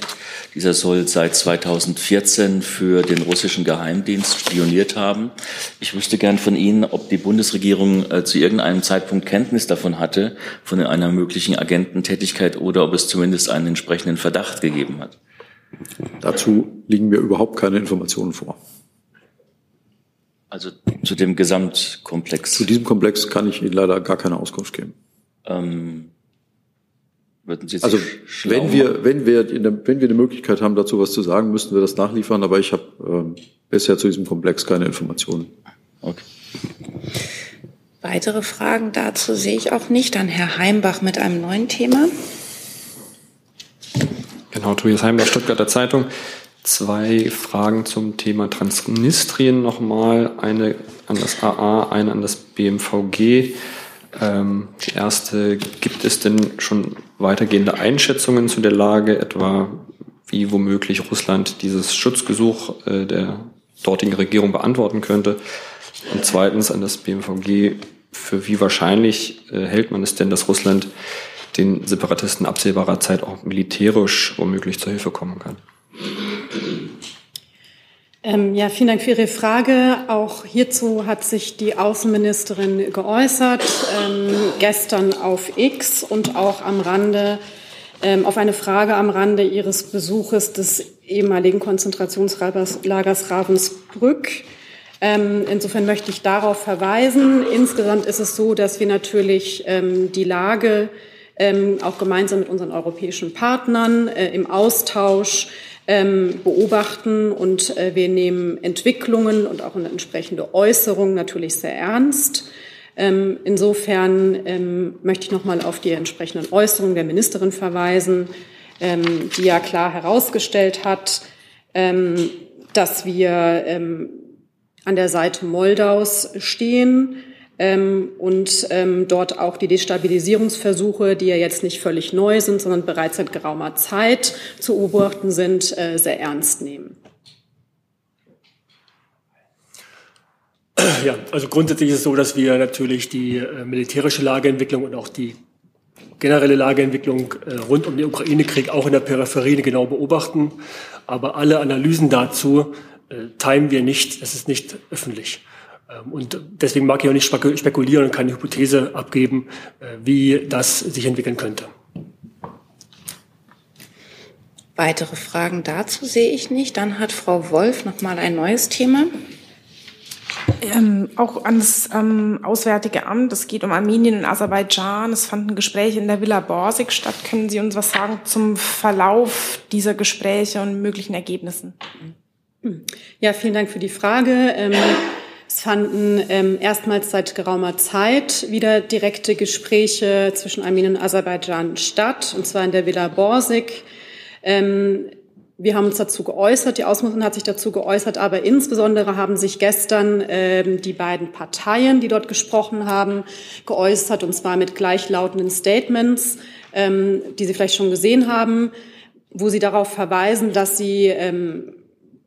Dieser soll seit 2014 für den russischen Geheimdienst spioniert haben. Ich wüsste gern von Ihnen, ob die Bundesregierung äh, zu irgendeinem Zeitpunkt Kenntnis davon hatte, von einer möglichen Agententätigkeit oder ob es zumindest einen entsprechenden Verdacht gegeben hat.
Dazu liegen mir überhaupt keine Informationen vor.
Also zu dem Gesamtkomplex.
Zu diesem Komplex kann ich Ihnen leider gar keine Auskunft geben.
Ähm, würden Sie sich
also wenn wir wenn wir in der, wenn wir eine Möglichkeit haben, dazu was zu sagen, müssten wir das nachliefern. Aber ich habe ähm, bisher zu diesem Komplex keine Informationen.
Okay.
Weitere Fragen dazu sehe ich auch nicht. Dann Herr Heimbach mit einem neuen Thema.
Genau, Tobias Heimbach, Stuttgarter Zeitung. Zwei Fragen zum Thema Transnistrien nochmal. Eine an das AA, eine an das BMVG. Ähm, die erste, gibt es denn schon weitergehende Einschätzungen zu der Lage, etwa wie womöglich Russland dieses Schutzgesuch äh, der dortigen Regierung beantworten könnte? Und zweitens an das BMVG, für wie wahrscheinlich äh, hält man es denn, dass Russland den Separatisten absehbarer Zeit auch militärisch womöglich zur Hilfe kommen kann?
Ähm, ja, vielen Dank für Ihre Frage. Auch hierzu hat sich die Außenministerin geäußert, ähm, gestern auf X und auch am Rande, ähm, auf eine Frage am Rande ihres Besuches des ehemaligen Konzentrationslagers Ravensbrück. Ähm, insofern möchte ich darauf verweisen. Insgesamt ist es so, dass wir natürlich ähm, die Lage ähm, auch gemeinsam mit unseren europäischen Partnern äh, im Austausch ähm, beobachten und äh, wir nehmen Entwicklungen und auch eine entsprechende Äußerung natürlich sehr ernst. Ähm, insofern ähm, möchte ich noch mal auf die entsprechenden Äußerungen der Ministerin verweisen, ähm, die ja klar herausgestellt hat, ähm, dass wir ähm, an der Seite Moldaus stehen ähm, und ähm, dort auch die Destabilisierungsversuche, die ja jetzt nicht völlig neu sind, sondern bereits seit geraumer Zeit zu beobachten sind, äh, sehr ernst nehmen.
Ja, also grundsätzlich ist es so, dass wir natürlich die äh, militärische Lageentwicklung und auch die generelle Lageentwicklung äh, rund um den Ukraine-Krieg auch in der Peripherie genau beobachten. Aber alle Analysen dazu äh, teilen wir nicht. Das ist nicht öffentlich. Ähm, und deswegen mag ich auch nicht spekulieren und keine Hypothese abgeben, äh, wie das sich entwickeln könnte.
Weitere Fragen dazu sehe ich nicht. Dann hat Frau Wolf noch mal ein neues Thema.
Ähm, auch an das ähm, Auswärtige Amt. Es geht um Armenien und Aserbaidschan. Es fanden Gespräche in der Villa Borsig statt. Können Sie uns was sagen zum Verlauf dieser Gespräche und möglichen Ergebnissen?
Ja, vielen Dank für die Frage. Ähm, es fanden ähm, erstmals seit geraumer Zeit wieder direkte Gespräche zwischen Armenien und Aserbaidschan statt, und zwar in der Villa Borsig. Ähm, wir haben uns dazu geäußert, die Außenministerin hat sich dazu geäußert, aber insbesondere haben sich gestern ähm, die beiden Parteien, die dort gesprochen haben, geäußert, und zwar mit gleichlautenden Statements, ähm, die Sie vielleicht schon gesehen haben, wo sie darauf verweisen, dass sie ähm,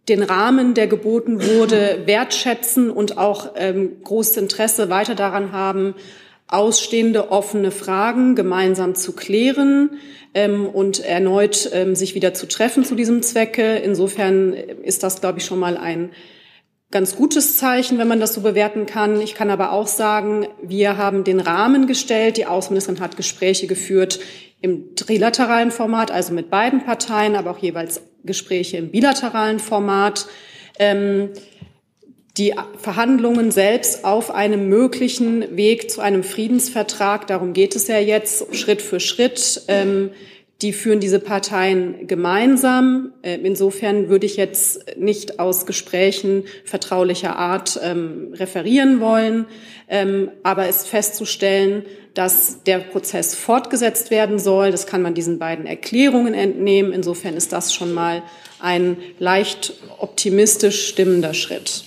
den Rahmen, der geboten wurde, wertschätzen und auch ähm, großes Interesse weiter daran haben, ausstehende offene Fragen gemeinsam zu klären ähm, und erneut ähm, sich wieder zu treffen zu diesem Zwecke. Insofern ist das, glaube ich, schon mal ein ganz gutes Zeichen, wenn man das so bewerten kann. Ich kann aber auch sagen, wir haben den Rahmen gestellt. Die Außenministerin hat Gespräche geführt im trilateralen Format, also mit beiden Parteien, aber auch jeweils Gespräche im bilateralen Format. Ähm, die Verhandlungen selbst auf einem möglichen Weg zu einem Friedensvertrag, darum geht es ja jetzt Schritt für Schritt, ähm, die führen diese Parteien gemeinsam. Ähm, insofern würde ich jetzt nicht aus Gesprächen vertraulicher Art ähm, referieren wollen, ähm, aber es festzustellen, dass der Prozess fortgesetzt werden soll. Das kann man diesen beiden Erklärungen entnehmen. Insofern ist das schon mal ein leicht optimistisch stimmender Schritt.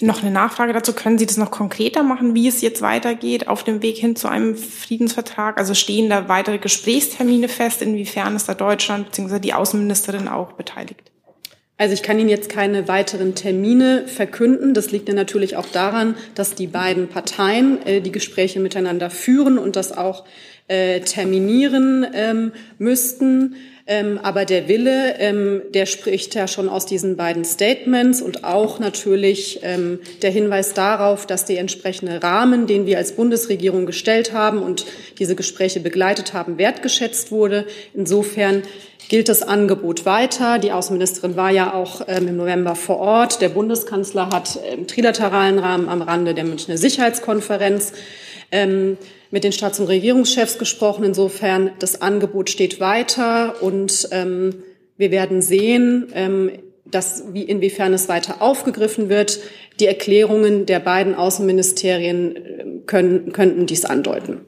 Noch eine Nachfrage dazu. Können Sie das noch konkreter machen, wie es jetzt weitergeht auf dem Weg hin zu einem Friedensvertrag? Also stehen da weitere Gesprächstermine fest? Inwiefern ist da Deutschland bzw. die Außenministerin auch beteiligt?
Also ich kann Ihnen jetzt keine weiteren Termine verkünden. Das liegt ja natürlich auch daran, dass die beiden Parteien äh, die Gespräche miteinander führen und das auch äh, terminieren ähm, müssten. Ähm, aber der Wille, ähm, der spricht ja schon aus diesen beiden Statements und auch natürlich ähm, der Hinweis darauf, dass der entsprechende Rahmen, den wir als Bundesregierung gestellt haben und diese Gespräche begleitet haben, wertgeschätzt wurde. Insofern gilt das Angebot weiter. Die Außenministerin war ja auch ähm, im November vor Ort. Der Bundeskanzler hat im trilateralen Rahmen am Rande der Münchner Sicherheitskonferenz ähm, mit den Staats- und Regierungschefs gesprochen. Insofern, das Angebot steht weiter und ähm, wir werden sehen, ähm, dass, wie, inwiefern es weiter aufgegriffen wird. Die Erklärungen der beiden Außenministerien äh, können, könnten dies andeuten.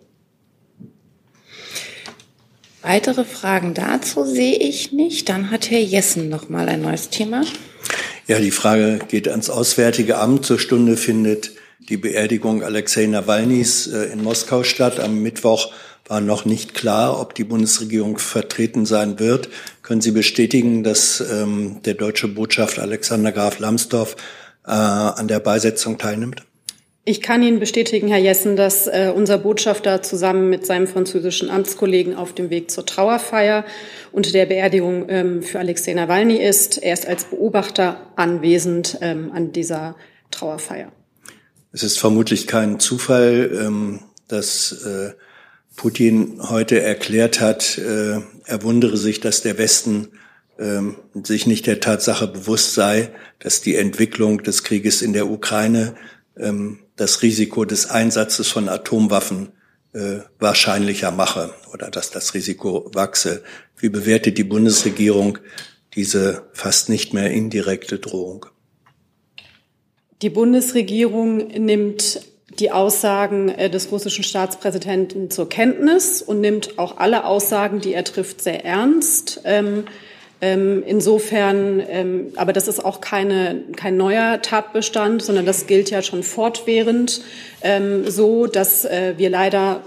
Weitere Fragen dazu sehe ich nicht. Dann hat Herr Jessen noch mal ein neues Thema.
Ja, die Frage geht ans Auswärtige Amt. Zur Stunde findet die Beerdigung Alexei Nawalnys äh, in Moskau statt. Am Mittwoch war noch nicht klar, ob die Bundesregierung vertreten sein wird. Können Sie bestätigen, dass ähm, der deutsche Botschafter Alexander Graf Lambsdorff äh, an der Beisetzung teilnimmt?
Ich kann Ihnen bestätigen, Herr Jessen, dass äh, unser Botschafter zusammen mit seinem französischen Amtskollegen auf dem Weg zur Trauerfeier und der Beerdigung ähm, für Alexei Nawalny ist. Er ist als Beobachter anwesend ähm, an dieser Trauerfeier.
Es ist vermutlich kein Zufall, ähm, dass äh, Putin heute erklärt hat, äh, er wundere sich, dass der Westen ähm, sich nicht der Tatsache bewusst sei, dass die Entwicklung des Krieges in der Ukraine ähm, das Risiko des Einsatzes von Atomwaffen äh, wahrscheinlicher mache oder dass das Risiko wachse. Wie bewertet die Bundesregierung diese fast nicht mehr indirekte Drohung?
Die Bundesregierung nimmt die Aussagen äh, des russischen Staatspräsidenten zur Kenntnis und nimmt auch alle Aussagen, die er trifft, sehr ernst. Ähm, ähm, insofern, ähm, aber das ist auch keine, kein neuer Tatbestand, sondern das gilt ja schon fortwährend so, dass äh, wir leider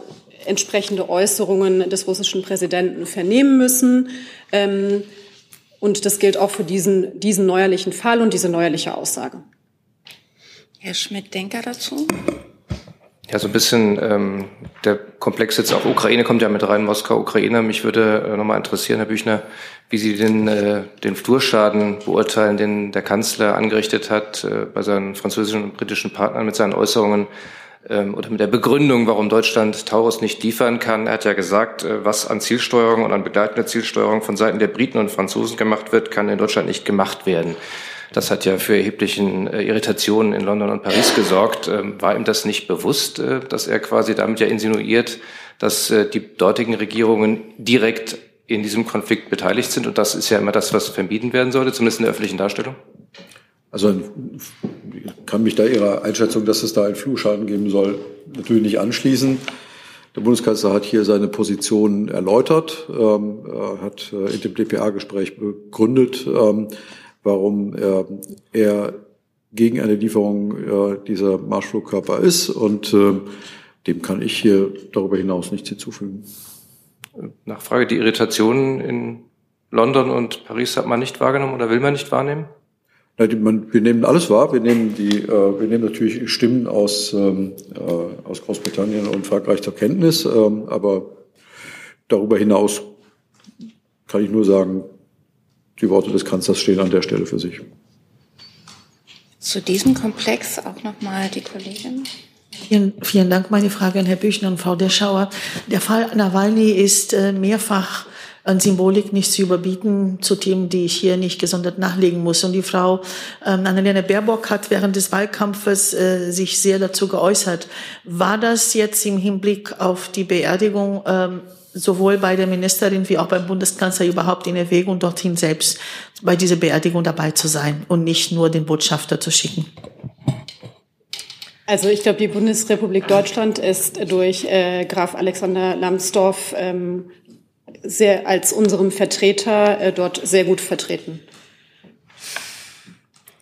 entsprechende Äußerungen des russischen Präsidenten vernehmen müssen. und das gilt auch für diesen, diesen neuerlichen Fall und diese neuerliche Aussage.
Herr Schmidt-Denker dazu?
Ja, so ein bisschen ähm, der Komplex jetzt auch Ukraine kommt ja mit rein, Moskau, Ukraine. Mich würde äh, nochmal interessieren, Herr Büchner, wie Sie den, äh, den Flurschaden beurteilen, den der Kanzler angerichtet hat äh, bei seinen französischen und britischen Partnern mit seinen Äußerungen ähm, oder mit der Begründung, warum Deutschland Taurus nicht liefern kann. Er hat ja gesagt, äh, was an Zielsteuerung und an begleitender Zielsteuerung von Seiten der Briten und Franzosen gemacht wird, kann in Deutschland nicht gemacht werden. Das hat ja für erheblichen äh, Irritationen in London und Paris gesorgt. Ähm, war ihm das nicht bewusst, äh, dass er quasi damit ja insinuiert, dass äh, die dortigen Regierungen direkt in diesem Konflikt beteiligt sind? Und das ist ja immer das, was vermieden werden sollte, zumindest in der öffentlichen Darstellung.
Also ich kann mich da Ihrer Einschätzung, dass es da einen Flugschaden geben soll, natürlich nicht anschließen. Der Bundeskanzler hat hier seine Position erläutert, ähm, hat äh, in dem DPA-Gespräch begründet, ähm, warum er, er gegen eine Lieferung äh, dieser Marschflugkörper ist. Und äh, dem kann ich hier darüber hinaus nichts hinzufügen.
Nachfrage, die Irritationen in London und Paris hat man nicht wahrgenommen oder will man nicht wahrnehmen?
Na, die, man, wir nehmen alles wahr. Wir nehmen, die, äh, wir nehmen natürlich Stimmen aus, ähm, äh, aus Großbritannien und Frankreich zur Kenntnis. Ähm, aber darüber hinaus kann ich nur sagen, die Worte des Kanzlers stehen an der Stelle für sich.
Zu diesem Komplex auch nochmal die Kollegin.
Vielen, vielen Dank. Meine Frage an Herr Büchner und Frau Deschauer. Der Fall Nawalny ist äh, mehrfach an Symbolik nicht zu überbieten zu Themen, die ich hier nicht gesondert nachlegen muss. Und die Frau ähm, Annalena Baerbock hat während des Wahlkampfes äh, sich sehr dazu geäußert. War das jetzt im Hinblick auf die Beerdigung ähm, sowohl bei der Ministerin wie auch beim Bundeskanzler überhaupt in Erwägung, dorthin selbst bei dieser Beerdigung dabei zu sein und nicht nur den Botschafter zu schicken?
Also ich glaube, die Bundesrepublik Deutschland ist durch äh, Graf Alexander Lambsdorff ähm, sehr als unserem Vertreter äh, dort sehr gut vertreten.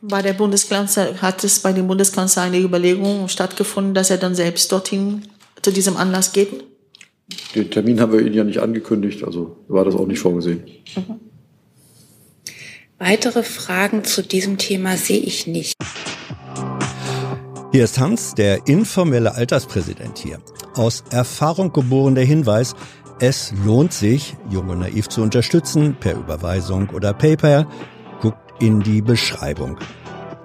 War der Bundeskanzler, hat es bei dem Bundeskanzler eine Überlegung stattgefunden, dass er dann selbst dorthin zu diesem Anlass geht?
Den Termin haben wir Ihnen ja nicht angekündigt, also war das auch nicht vorgesehen. Mhm.
Weitere Fragen zu diesem Thema sehe ich nicht.
Hier ist Hans, der informelle Alterspräsident hier. Aus Erfahrung geboren der Hinweis, es lohnt sich, Jung und Naiv zu unterstützen, per Überweisung oder PayPal. Guckt in die Beschreibung.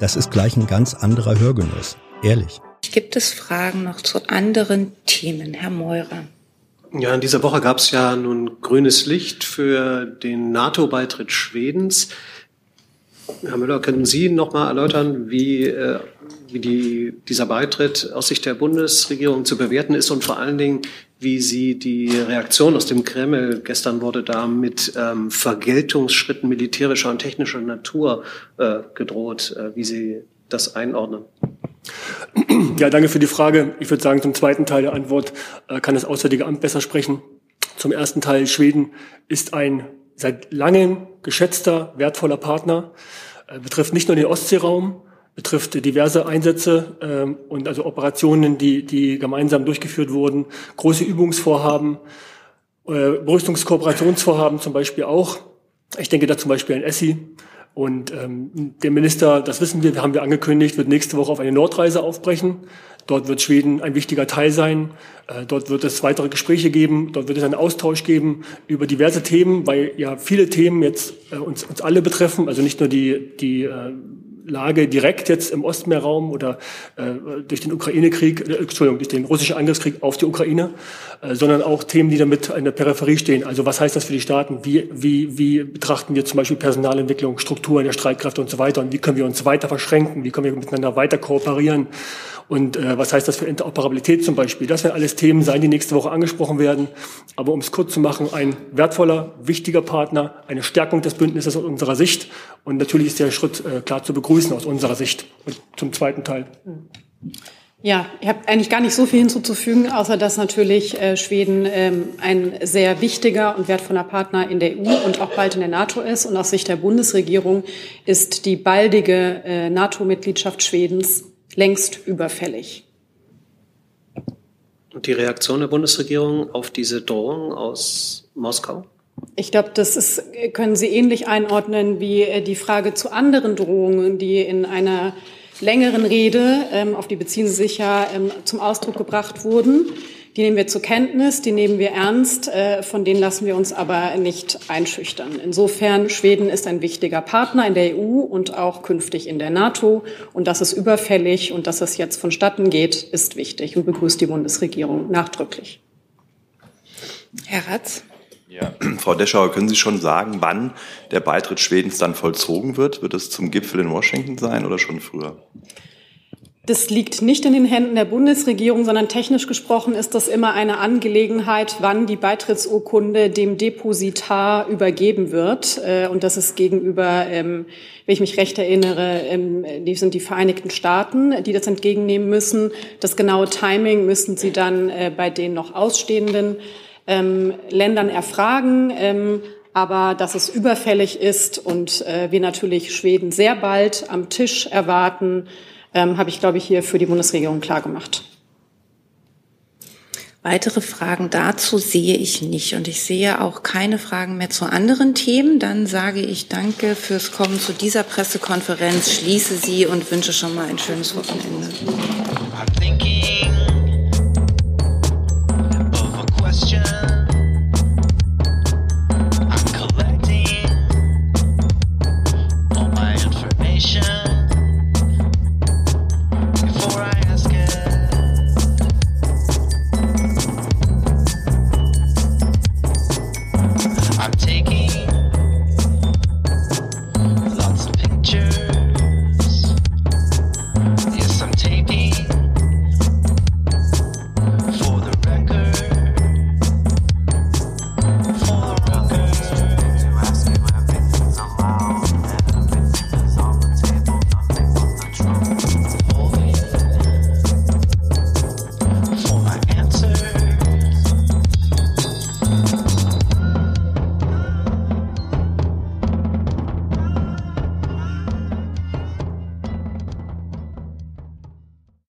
Das ist gleich ein ganz anderer Hörgenuss. Ehrlich.
Gibt es Fragen noch zu anderen Themen, Herr Meurer?
Ja, in dieser Woche gab es ja nun grünes Licht für den NATO-Beitritt Schwedens. Herr Müller, können Sie noch mal erläutern, wie, äh, wie die, dieser Beitritt aus Sicht der Bundesregierung zu bewerten ist und vor allen Dingen, wie Sie die Reaktion aus dem Kreml, gestern wurde da mit ähm, Vergeltungsschritten militärischer und technischer Natur äh, gedroht, äh, wie Sie das einordnen?
Ja, danke für die Frage. Ich würde sagen, zum zweiten Teil der Antwort äh, kann das Auswärtige Amt besser sprechen. Zum ersten Teil, Schweden ist ein seit langem geschätzter, wertvoller Partner, äh, betrifft nicht nur den Ostseeraum, betrifft diverse Einsätze ähm, und also Operationen, die, die gemeinsam durchgeführt wurden, große Übungsvorhaben, äh, Rüstungskooperationsvorhaben zum Beispiel auch. Ich denke da zum Beispiel an ESSI. Und ähm, der Minister, das wissen wir, haben wir angekündigt, wird nächste Woche auf eine Nordreise aufbrechen. Dort wird Schweden ein wichtiger Teil sein. Äh, dort wird es weitere Gespräche geben. Dort wird es einen Austausch geben über diverse Themen, weil ja viele Themen jetzt äh, uns, uns alle betreffen. Also nicht nur die, die äh, Lage direkt jetzt im Ostmeerraum oder äh, durch den Ukraine-Krieg, äh, Entschuldigung, durch den russischen Angriffskrieg auf die Ukraine, äh, sondern auch Themen, die damit in der Peripherie stehen. Also was heißt das für die Staaten? Wie, wie, wie betrachten wir zum Beispiel Personalentwicklung, Strukturen der Streitkräfte und so weiter? Und wie können wir uns weiter verschränken? Wie können wir miteinander weiter kooperieren? Und äh, was heißt das für Interoperabilität zum Beispiel? Das werden alles Themen sein, die nächste Woche angesprochen werden. Aber um es kurz zu machen, ein wertvoller, wichtiger Partner, eine Stärkung des Bündnisses aus unserer Sicht. Und natürlich ist der Schritt äh, klar zu begrüßen aus unserer Sicht. Und zum zweiten Teil.
Ja, ich habe eigentlich gar nicht so viel hinzuzufügen, außer dass natürlich äh, Schweden ähm, ein sehr wichtiger und wertvoller Partner in der EU und auch bald in der NATO ist. Und aus Sicht der Bundesregierung ist die baldige äh, NATO-Mitgliedschaft Schwedens längst überfällig.
Und die Reaktion der Bundesregierung auf diese Drohung aus Moskau?
Ich glaube, das ist, können Sie ähnlich einordnen wie äh, die Frage zu anderen Drohungen, die in einer längeren Rede, ähm, auf die beziehen Sie sich ja, ähm, zum Ausdruck gebracht wurden. Die nehmen wir zur Kenntnis, die nehmen wir ernst, äh, von denen lassen wir uns aber nicht einschüchtern. Insofern, Schweden ist ein wichtiger Partner in der EU und auch künftig in der NATO. Und das ist überfällig und dass es jetzt vonstatten geht, ist wichtig und begrüßt die Bundesregierung nachdrücklich.
Herr Ratz.
Ja. Frau Deschauer, können Sie schon sagen, wann der Beitritt Schwedens dann vollzogen wird? Wird es zum Gipfel in Washington sein oder schon früher?
Das liegt nicht in den Händen der Bundesregierung, sondern technisch gesprochen ist das immer eine Angelegenheit, wann die Beitrittsurkunde dem Depositar übergeben wird. Äh, und das ist gegenüber, ähm, wenn ich mich recht erinnere, ähm, die sind die Vereinigten Staaten, die das entgegennehmen müssen. Das genaue Timing müssen sie dann äh, bei den noch ausstehenden ähm, Ländern erfragen. Aber dass es überfällig ist und äh, wir natürlich Schweden sehr bald am Tisch erwarten, ähm, habe ich, glaube ich, hier für die Bundesregierung klargemacht.
Weitere Fragen dazu sehe ich nicht und ich sehe auch keine Fragen mehr zu anderen Themen. Dann sage ich Danke fürs Kommen zu dieser Pressekonferenz, schließe sie und wünsche schon mal ein schönes Wochenende.